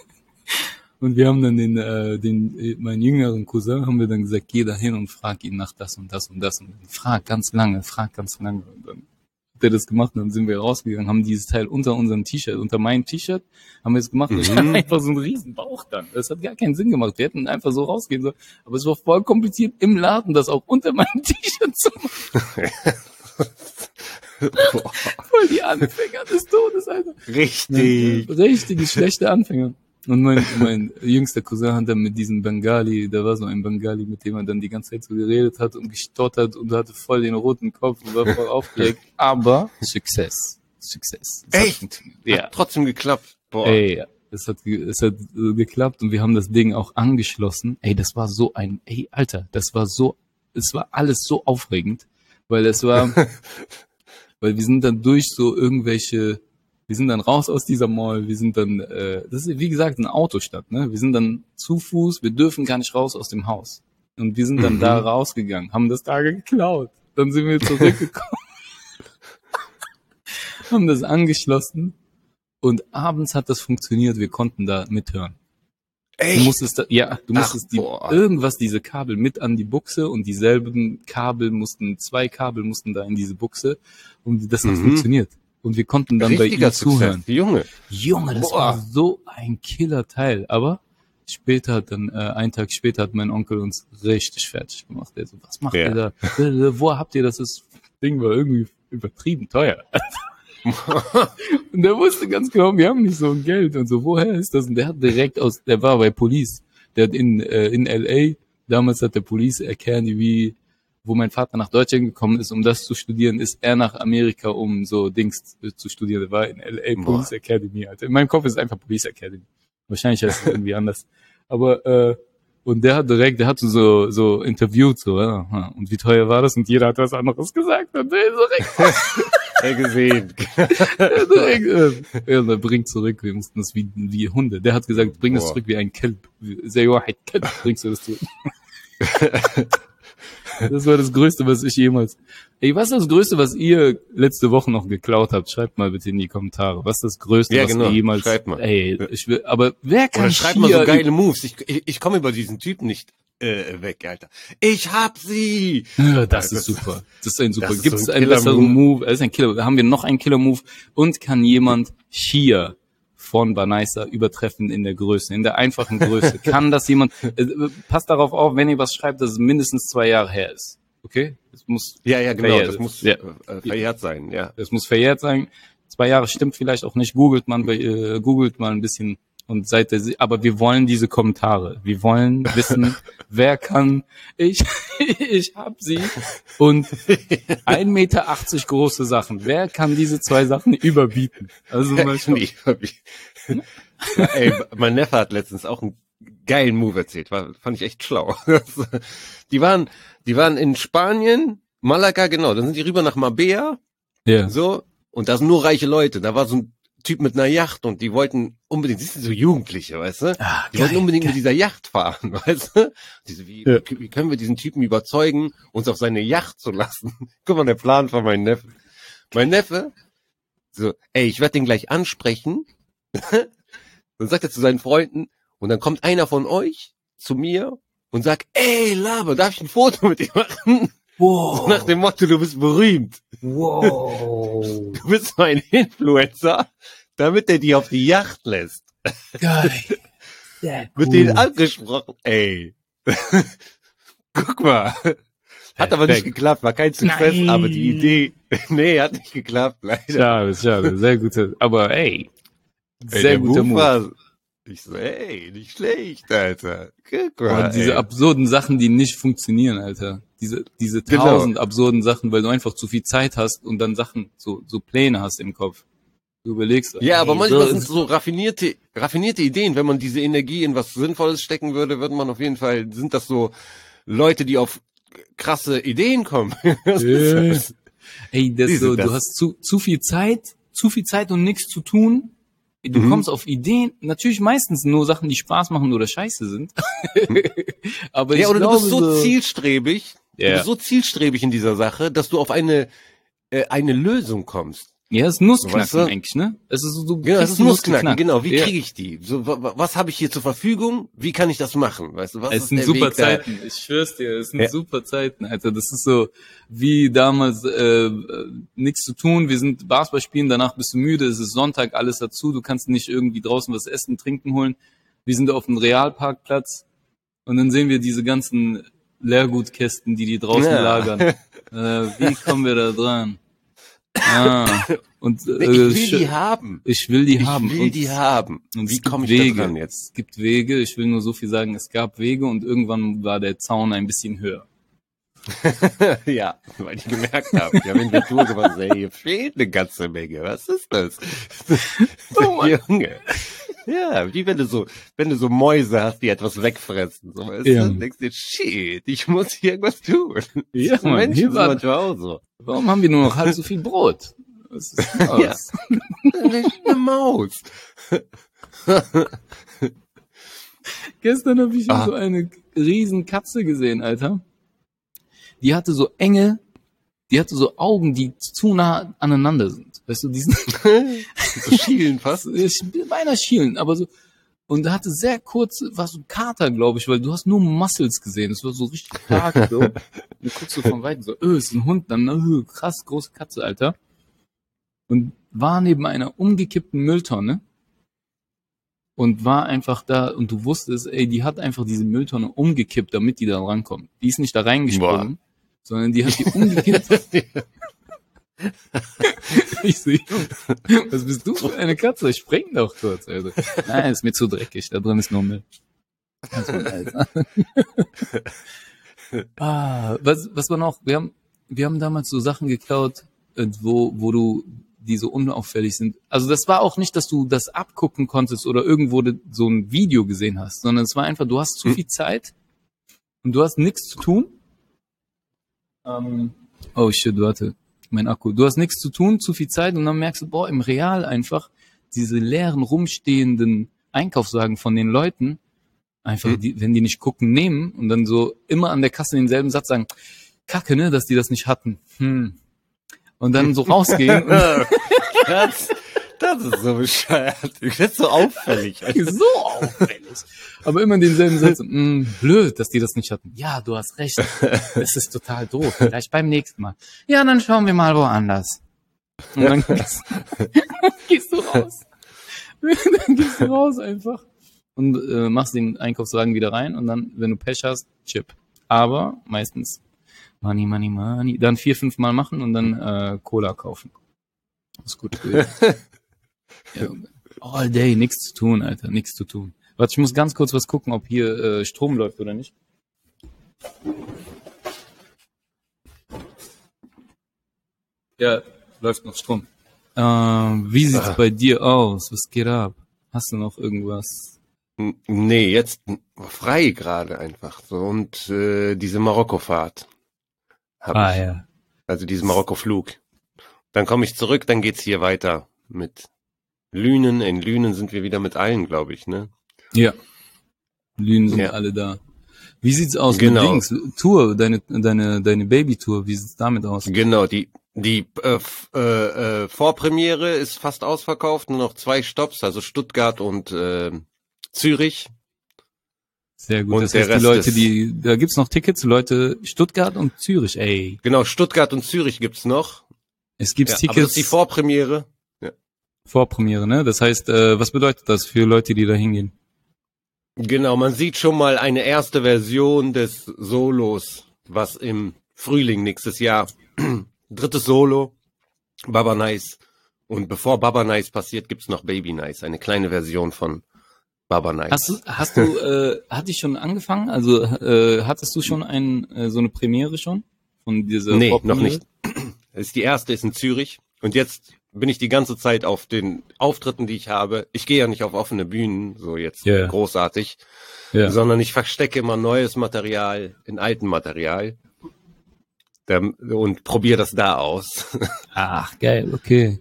und wir haben dann den, äh, den, äh, meinen jüngeren Cousin haben wir dann gesagt, geh da hin und frag ihn nach das und das und das und frag ganz lange, frag ganz lange. Und dann hat er das gemacht und dann sind wir rausgegangen, haben dieses Teil unter unserem T-Shirt, unter meinem T-Shirt, haben wir es gemacht und ich Mhm. hatte einfach so einen riesen Bauch dann. Das hat gar keinen Sinn gemacht. Wir hätten einfach so rausgehen sollen. Aber es war voll kompliziert im Laden, das auch unter meinem T-Shirt zu machen. Voll die Anfänger des Todes, Alter. Richtig. Richtige schlechte Anfänger. Und mein, mein jüngster Cousin hat dann mit diesem Bengali, da war so ein Bengali, mit dem er dann die ganze Zeit so geredet hat und gestottert und hatte voll den roten Kopf und war voll aufgeregt. Aber Success. Success. Es hat Echt? Hat Ja. trotzdem geklappt. Boah. Ey, es hat, es hat äh, geklappt und wir haben das Ding auch angeschlossen. Ey, das war so ein, ey, Alter, das war so, es war alles so aufregend, weil es war, weil wir sind dann durch so irgendwelche, wir sind dann raus aus dieser Mall, wir sind dann, äh, das ist wie gesagt eine Autostadt, ne? Wir sind dann zu Fuß, wir dürfen gar nicht raus aus dem Haus. Und wir sind dann Mhm. da rausgegangen, haben das da geklaut. Dann sind wir zurückgekommen, haben das angeschlossen und abends hat das funktioniert, wir konnten da mithören. Du Echt? musstest da, ja, du Ach, musstest die, boah. irgendwas, diese Kabel mit an die Buchse und dieselben Kabel mussten, zwei Kabel mussten da in diese Buchse und das hat Mhm. funktioniert. Und wir konnten dann bei Richtiger ihm zuhören. Success, Junge. Junge, das Boah. war so ein Killer-Teil. Aber später dann, äh, einen Tag später hat mein Onkel uns richtig fertig gemacht. Er so, was macht Ja. ihr da? Wo habt ihr das? Das Ding war irgendwie übertrieben teuer. und der wusste ganz genau, wir haben nicht so ein Geld und so, woher ist das? Und der hat direkt aus, der war bei Police. Der hat in, äh, in LA, damals hat der Police Academy, wo mein Vater nach Deutschland gekommen ist, um das zu studieren, ist er nach Amerika, um so Dings zu studieren. Der war in LA Boah. Police Academy, Alter. In meinem Kopf ist es einfach Police Academy. Wahrscheinlich heißt es irgendwie anders. Aber, äh, und der hat direkt, der hat so, so interviewt, so, ja, und wie teuer war das? Und jeder hat was anderes gesagt. Und der direkt, Ja, gesehen. direkt äh, ja, der bringt zurück, wir mussten das wie, wie Hunde. Der hat gesagt, bring das Boah. zurück wie ein Kelb. Sehr Wahrheit, Kelb, bringst du das zurück. Das war das Größte, was ich jemals. Ey, was ist das Größte, was ihr letzte Woche noch geklaut habt? Schreibt mal bitte in die Kommentare. Was ist das Größte, Ja, was genau. ihr jemals. Schreibt mal. Ey, ich will, aber wer kann Oder schreib hier mal so geile Moves. Ich, ich, ich komme über diesen Typen nicht äh, weg, Alter. Ich hab sie! Ja, das Ja, ist das- super. Das ist ein super. Gibt so es ein einen besseren. Move? Das ist ein Killer. Haben wir noch einen Killer-Move? Und kann jemand hier von Banaisa übertreffen in der Größe, in der einfachen Größe? kann das jemand? Äh, passt darauf auf, wenn ihr was schreibt, dass es mindestens zwei Jahre her ist. Okay? Es muss, Ja, ja, genau. Verjährt. Das muss Ja. äh, verjährt sein, ja. es muss verjährt sein. Zwei Jahre stimmt vielleicht auch nicht. Googelt man, äh, googelt mal ein bisschen und seid der, aber wir wollen diese Kommentare. Wir wollen wissen, wer kann, ich, ich hab sie und 1,80 Meter große Sachen. Wer kann diese zwei Sachen überbieten? Also. Nee, Ey, mein Neffe hat letztens auch einen geilen Move erzählt. War, fand ich echt schlau. die waren, die waren in Spanien, Malaga, genau. Dann sind die rüber nach Marbella, Ja. so. Und da sind nur reiche Leute. Da war so ein Typ mit einer Yacht und die wollten unbedingt, die sind so Jugendliche, weißt du? Ah, Die wollten unbedingt mit dieser Yacht fahren, weißt du? Diese, wie, Ja. wie können wir diesen Typen überzeugen, uns auf seine Yacht zu lassen? Guck mal, der Plan von meinem Neffen. Mein Neffe, so, ey, ich werde den gleich ansprechen. dann sagt er zu seinen Freunden, und dann kommt einer von euch zu mir und sagt, ey, Laber, darf ich ein Foto mit dir machen? Wow. Nach dem Motto, du bist berühmt. Wow. Du bist so ein Influencer, damit er die auf die Yacht lässt. Geil. Sehr Wird denen angesprochen. Ey. Guck mal. Hat aber nicht geklappt, war kein Success, Nein. aber die Idee, nee, hat nicht geklappt, leider. Schade, schade. Sehr guter, aber ey. Ey, Sehr der guter Move. war- Ich so, ey, nicht schlecht, Alter. Guck mal, Aber diese ey. absurden Sachen, die nicht funktionieren, Alter. Diese, diese Genau. tausend absurden Sachen, weil du einfach zu viel Zeit hast und dann Sachen, so, so Pläne hast im Kopf. Du überlegst. Ja, aber ey, manchmal so- sind es so raffinierte, raffinierte Ideen. Wenn man diese Energie in was Sinnvolles stecken würde, würde man auf jeden Fall, sind das so Leute, die auf krasse Ideen kommen. Das? Ey, das so, das- du hast zu, zu viel Zeit, zu viel Zeit und nichts zu tun. Du Mhm. kommst auf Ideen, natürlich meistens nur Sachen, die Spaß machen oder scheiße sind. aber Ja, oder du glaube, bist so zielstrebig, du Ja. bist so zielstrebig in dieser Sache, dass du auf eine, äh, eine Lösung kommst. Ja, es ist Nussknacken Weißt du? eigentlich, ne? Es ist so, das kriegst ist Nussknacken, geknackt. genau. Wie ja. kriege ich die? So, wa- wa- was habe ich hier zur Verfügung? Wie kann ich das machen? Weißt du, was Es ist sind super Weg da? Zeiten, ich schwör's dir, es sind Ja. super Zeiten, Alter. Das ist so wie damals äh, nichts zu tun, wir sind Basketball spielen, danach bist du müde, es ist Sonntag, alles dazu, du kannst nicht irgendwie draußen was essen, trinken holen. Wir sind auf dem Realparkplatz und dann sehen wir diese ganzen Leergutkästen, die die draußen Ja. lagern. Äh, wie kommen wir da dran? Ah, und äh, Nee, ich will sch- die haben. ich will die Ich haben. will und die haben. und Wie komme ich Wege. da dran jetzt? Es gibt Wege. Ich will nur so viel sagen, es gab Wege und irgendwann war der Zaun ein bisschen höher. ja, weil ich gemerkt habe, ich habe in der Tour gemacht, ey, hier fehlt eine ganze Menge. Was ist das? Oh Junge. Ja, wie wenn du so, wenn du so Mäuse hast, die etwas wegfressen. So, weißt Ja. du? denkst dir, shit, ich muss hier irgendwas tun. Ja, Mann, Menschen sind manchmal auch so. warum haben wir nur noch halb so viel Brot? Was ist los? Ja. Eine Maus. Gestern habe ich Ah. so eine riesen Katze gesehen, Alter. Die hatte so enge, die hatte so Augen, die zu nah aneinander sind. Weißt du, die sind so schielen fast. beinahe schielen, aber so, Und er hatte sehr kurz, war so ein Kater, glaube ich, weil du hast nur Muscles gesehen. Es war so richtig stark. so. Du guckst so von weitem so, öh, ist ein Hund, dann, öh, krass, große Katze, Alter. Und war neben einer umgekippten Mülltonne und war einfach da und du wusstest, ey, die hat einfach diese Mülltonne umgekippt, damit die da rankommt. Die ist nicht da reingesprungen, sondern die hat die umgekippt. ich Junge, was bist du für eine Katze? Spring doch kurz, Alter. Nein, ist mir zu dreckig, da drin ist nur Müll. Also, ah, was, was war noch? Wir haben, wir haben damals so Sachen geklaut, äh, wo, wo du, die so unauffällig sind. Also das war auch nicht, dass du das abgucken konntest oder irgendwo so ein Video gesehen hast, sondern es war einfach, du hast zu Hm. viel Zeit und du hast nichts zu tun. Ähm, oh shit, warte, mein Akku. Du hast nichts zu tun, zu viel Zeit und dann merkst du, boah, im Real einfach diese leeren, rumstehenden Einkaufswagen von den Leuten, einfach, Hm. die, wenn die nicht gucken, nehmen und dann so immer an der Kasse denselben Satz sagen, Kacke, ne, dass die das nicht hatten. Hm. Und dann so rausgehen und das, das ist so bescheuert. Das ist so auffällig. so auffällig. Aber immer denselben Satz. Mm, blöd, dass die das nicht hatten. Ja, du hast recht. Das ist total doof. Vielleicht beim nächsten Mal. Ja, dann schauen wir mal woanders. Und dann gehst, gehst du raus. dann gehst du raus einfach. Und äh, machst den Einkaufswagen wieder rein und dann, wenn du Pech hast, Chip. Aber meistens Money, Money, Money. Dann vier, fünf Mal machen und dann äh, Cola kaufen. Das ist gut. Ja, all day, nichts zu tun, Alter, nichts zu tun. Warte, ich muss ganz kurz was gucken, ob hier äh, Strom läuft oder nicht. Ja, läuft noch Strom. Ähm, wie sieht's Ah. bei dir aus? Was geht ab? Hast du noch irgendwas? Nee, jetzt frei gerade einfach. So und äh, diese Marokko-Fahrt. Ah ich. ja. Also diesen Marokko-Flug. Dann komme ich zurück, dann geht's hier weiter mit Lünen. In Lünen sind wir wieder mit allen, glaube ich, ne? Ja. Lünen sind Ja. alle da. Wie sieht's aus Genau. mit Dings? Tour, deine, deine, deine Baby-Tour, wie sieht's damit aus? Genau, die die äh, äh, äh, Vorpremiere ist fast ausverkauft, nur noch zwei Stops, also Stuttgart und äh, Zürich. Sehr gut. Und das der heißt, die Rest Leute, ist- die, da gibt's noch Tickets, Leute, Stuttgart und Zürich, ey. Genau, Stuttgart und Zürich gibt's noch. Es gibt Ja, aber das Tickets ist die Vorpremiere. Vorpremiere, ne? Das heißt, äh, was bedeutet das für Leute, die da hingehen? Genau, man sieht schon mal eine erste Version des Solos, was im Frühling nächstes Jahr. Drittes Solo, Baba Nice. Und bevor Baba Nice passiert, gibt's noch Baby Nice, eine kleine Version von Baba Nice. Hast du, hast du, äh, hat die schon angefangen? Also äh, hattest du schon ein, äh, so eine Premiere schon von dieser nee, noch nicht. Ist die erste, ist in Zürich. Und jetzt bin ich die ganze Zeit auf den Auftritten, die ich habe. Ich gehe ja nicht auf offene Bühnen, so jetzt Ja. großartig, Ja. sondern ich verstecke immer neues Material in altem Material und probiere das da aus. Ach, geil, okay.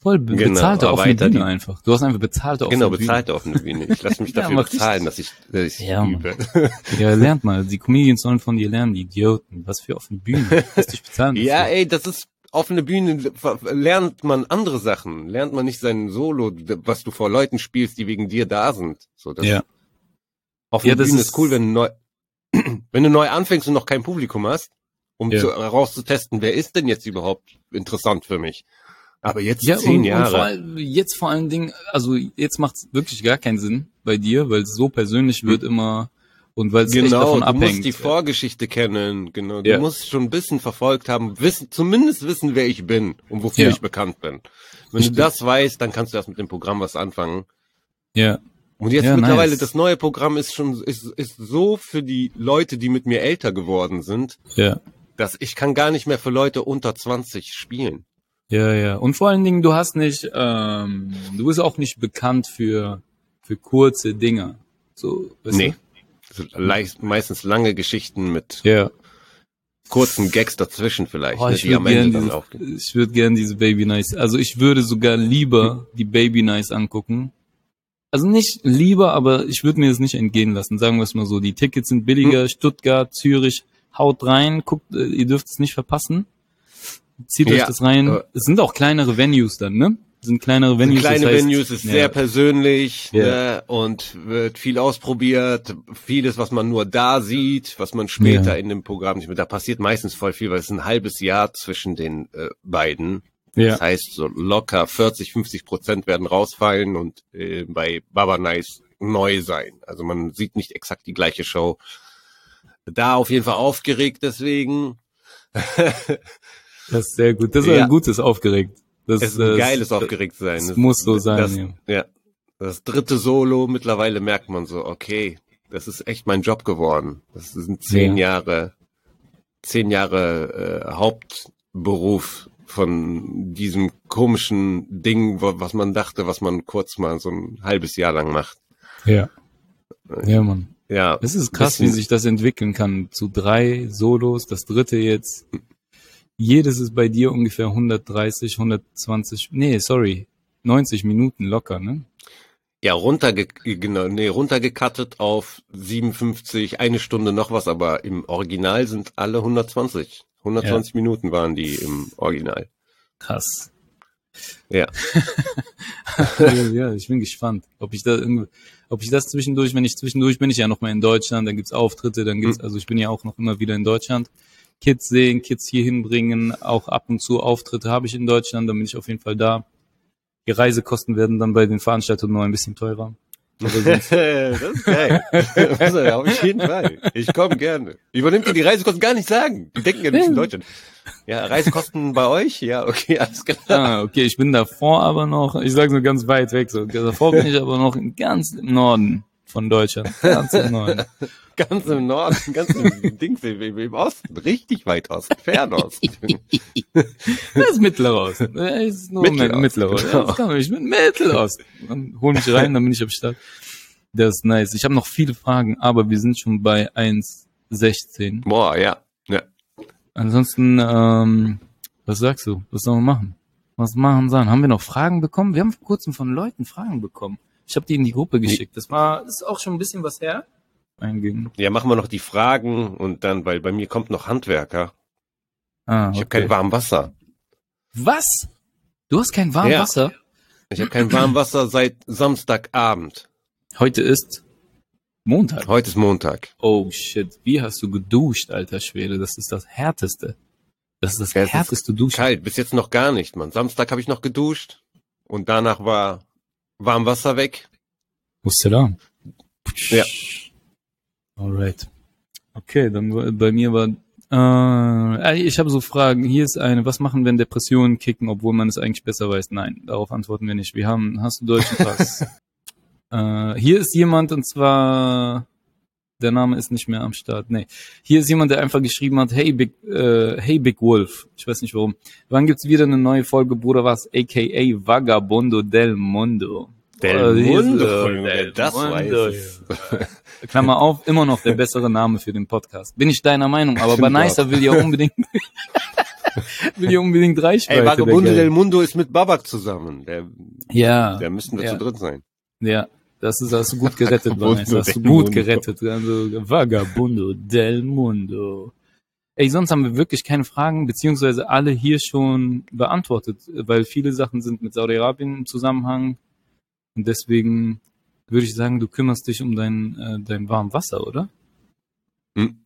Voll be Genau, bezahlte offene Bühne die- einfach. Du hast einfach bezahlte offene genau, Bühne. bezahlte offene Bühne. Ich lasse mich Ja, dafür mach bezahlen, dass ich, dass ich Ja, übe. Ja, lernt mal. Die Comedians sollen von dir lernen, die Idioten. Was für offene Bühne. Lass dich bezahlen. Ja, ey, das ist offene Bühne, lernt man andere Sachen, lernt man nicht sein Solo, was du vor Leuten spielst, die wegen dir da sind. So, das Ja. Offene Ja, das Bühne ist- ist cool, wenn du neu, wenn du neu anfängst und noch kein Publikum hast, um Ja. zu, herauszutesten, wer ist denn jetzt überhaupt interessant für mich. Aber jetzt Ja, zehn und, Jahre. und vor allem, jetzt vor allen Dingen, also jetzt macht's wirklich gar keinen Sinn bei dir, weil es so persönlich wird immer und weil es Genau, davon du abhängt. musst die Vorgeschichte kennen, genau. Du Ja. musst schon ein bisschen verfolgt haben, wissen, zumindest wissen, wer ich bin und wofür Ja. ich bekannt bin. Wenn Richtig. du das weißt, dann kannst du erst mit dem Programm was anfangen. ja, Und jetzt Ja, mittlerweile, nice. das neue Programm ist schon, ist, ist so für die Leute, die mit mir älter geworden sind, ja, dass ich kann gar nicht mehr für Leute unter 20 spielen. ja, ja. Und vor allen Dingen, du hast nicht, ähm, du bist auch nicht bekannt für für kurze Dinge. So, weißt Nee. So leicht, meistens lange Geschichten mit? Ja. kurzen Gags dazwischen vielleicht, Oh, ne, ich die am würde Ende gerne dann diese, ich würde gerne diese Baby Nice. Also ich würde sogar lieber die Baby Nice angucken. Also nicht lieber, aber ich würde mir das nicht entgehen lassen. Sagen wir es mal so. Die Tickets sind Hm. billiger. Stuttgart, Zürich, haut rein, guckt, äh, ihr dürft es nicht verpassen. Zieht euch Ja, das rein. äh, es sind auch kleinere Venues dann, ne? Sind kleinere Sind Venues. kleine das heißt, Venues ist ja. sehr persönlich Ja. ne, und wird viel ausprobiert. Vieles, was man nur da sieht, was man später Ja. in dem Programm nicht mehr. Da passiert meistens voll viel, weil es ein halbes Jahr zwischen den äh, beiden. Ja. Das heißt, so locker 40, 50 Prozent werden rausfallen und äh, bei Baba Nice neu sein. Also man sieht nicht exakt die gleiche Show. Da auf jeden Fall aufgeregt deswegen. Das ist sehr gut. Das ist Ja. ein gutes aufgeregt. Das, Es ist ein das- geiles aufgeregt sein. das muss so sein, Das, ja. ja. Das dritte Solo, mittlerweile merkt man so, okay, das ist echt mein Job geworden. Das sind zehn Ja. Jahre, zehn Jahre äh, Hauptberuf von diesem komischen Ding, was man dachte, was man kurz mal so ein halbes Jahr lang macht. Ja. Ja, Mann. Ja, Es ist krass, wie bisschen- sich das entwickeln kann. Zu drei Solos, das dritte jetzt. Jedes ist bei dir ungefähr 130, 120, nee, sorry, 90 Minuten locker, ne? ja runterge genau, nee, runtergekattet auf 57, eine Stunde noch was, aber im Original sind alle 120. 120 Minuten waren die im Original. Krass. Ja. ja, ja, ich bin gespannt, ob ich da irgendwie, ob ich das zwischendurch, wenn ich zwischendurch bin ich ja noch mal in Deutschland, dann gibt's Auftritte, dann gibt's, also ich bin ja auch noch immer wieder in Deutschland. Kids sehen, Kids hier hinbringen, auch ab und zu Auftritte habe ich in Deutschland, dann bin ich auf jeden Fall da. Die Reisekosten werden dann bei den Veranstaltungen nur ein bisschen teurer. Das ist geil. Das ist, auf jeden Fall. Ich komme gerne. Übernimmt ihr die Reisekosten gar nicht sagen. Die denken ja nicht in Deutschland. Ja, Reisekosten bei euch? Ja, okay, alles klar. ah, okay, ich bin davor aber noch, ich sage nur ganz weit weg, so. Davor bin ich aber noch ganz im Norden von Deutschland. Ganz im Norden. Ganz im Norden, ganz im Dings, im, im Osten, richtig weit Osten, Fernost. Das ist Mittelosten. Das ist nur Mittelosten, Mittelosten. genau. Das kann man, ich bin Mittelosten. Dann hol mich rein, dann bin ich am Start. Das ist nice. Ich habe noch viele Fragen, aber wir sind schon bei 1,16. Boah, ja. ja. Ansonsten, ähm, was sagst du? Was sollen wir machen? Was machen sollen? Haben wir noch Fragen bekommen? Wir haben vor kurzem von Leuten Fragen bekommen. Ich habe die in die Gruppe geschickt. Das war, das ist auch schon ein bisschen was her. Eingehen. Ja, machen wir noch die Fragen und dann, weil bei mir kommt noch Handwerker. Ah, Ich habe okay. kein Warmwasser. Was? Du hast kein warmes Ja. Wasser? Ich habe kein Warmwasser seit Samstagabend. Heute ist Montag. Heute ist Montag. Oh shit, wie hast du geduscht, alter Schwede? Das ist das härteste. Das ist das Ja, härteste Duschen. Kalt, bis jetzt noch gar nicht, Mann. Samstag habe ich noch geduscht und danach war Warmwasser weg. Wassalam. Ja. Alright. Okay, dann bei mir war äh, ich habe so Fragen. Hier ist eine, was machen, wenn Depressionen kicken, obwohl man es eigentlich besser weiß? Nein, darauf antworten wir nicht. Wir haben, hast du deutschen Pass? äh, hier ist jemand und zwar der Name ist nicht mehr am Start. Nee. Hier ist jemand, der einfach geschrieben hat, hey Big, äh, hey Big Wolf. Ich weiß nicht warum. Wann gibt's wieder eine neue Folge, Bruder was? AKA Vagabondo del Mundo. Del Mundo, Junge, Del das Mundo, weiß ich. Klammer auf, immer noch der bessere Name für den Podcast. Bin ich deiner Meinung, aber Banicer will ja unbedingt, will ja unbedingt Reichweite. Ey, Vagabundo del Mundo ist mit Babak zusammen. Der, Ja, der müssten wir ja. zu dritt sein. ja, das ist, hast du gut gerettet, Vagabundo Banicer. Hast du gut gerettet. Also, Vagabundo del Mundo. Ey, sonst haben wir wirklich keine Fragen, beziehungsweise alle hier schon beantwortet, weil viele Sachen sind mit Saudi-Arabien im Zusammenhang. Und deswegen würde ich sagen, du kümmerst dich um dein, äh, dein warmes Wasser, oder? Hm.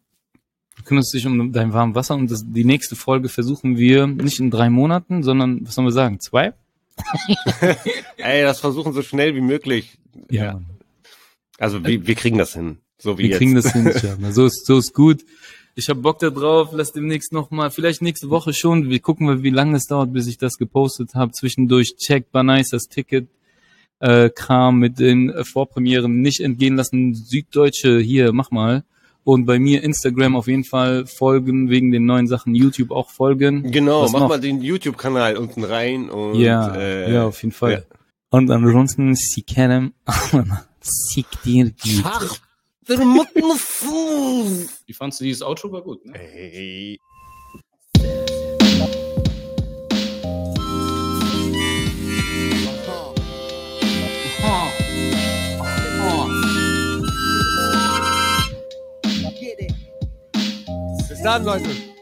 Du kümmerst dich um dein warmes Wasser und das, die nächste Folge versuchen wir nicht in drei Monaten, sondern, was sollen wir sagen, zwei? Ey, das versuchen so schnell wie möglich. Ja. Also wir, wir kriegen das hin. So wie Wir jetzt. kriegen das hin. So ist, so ist gut. Ich habe Bock da drauf. Lass demnächst noch mal, vielleicht nächste Woche schon. Wir gucken mal, wie lange es dauert, bis ich das gepostet habe. Zwischendurch check Banais das Ticket. Äh, Kram mit den äh, Vorpremieren nicht entgehen lassen. Süddeutsche hier, mach mal. Und bei mir Instagram auf jeden Fall folgen, wegen den neuen Sachen YouTube auch folgen. Genau, Was mach noch? mal den YouTube-Kanal unten rein und ja, äh, ja, auf jeden Fall. ja. Und ansonsten, sie kennen, sick dir gut. Wie fandst du dieses Outro? War gut, ne? Hey. Bis dann, Leute.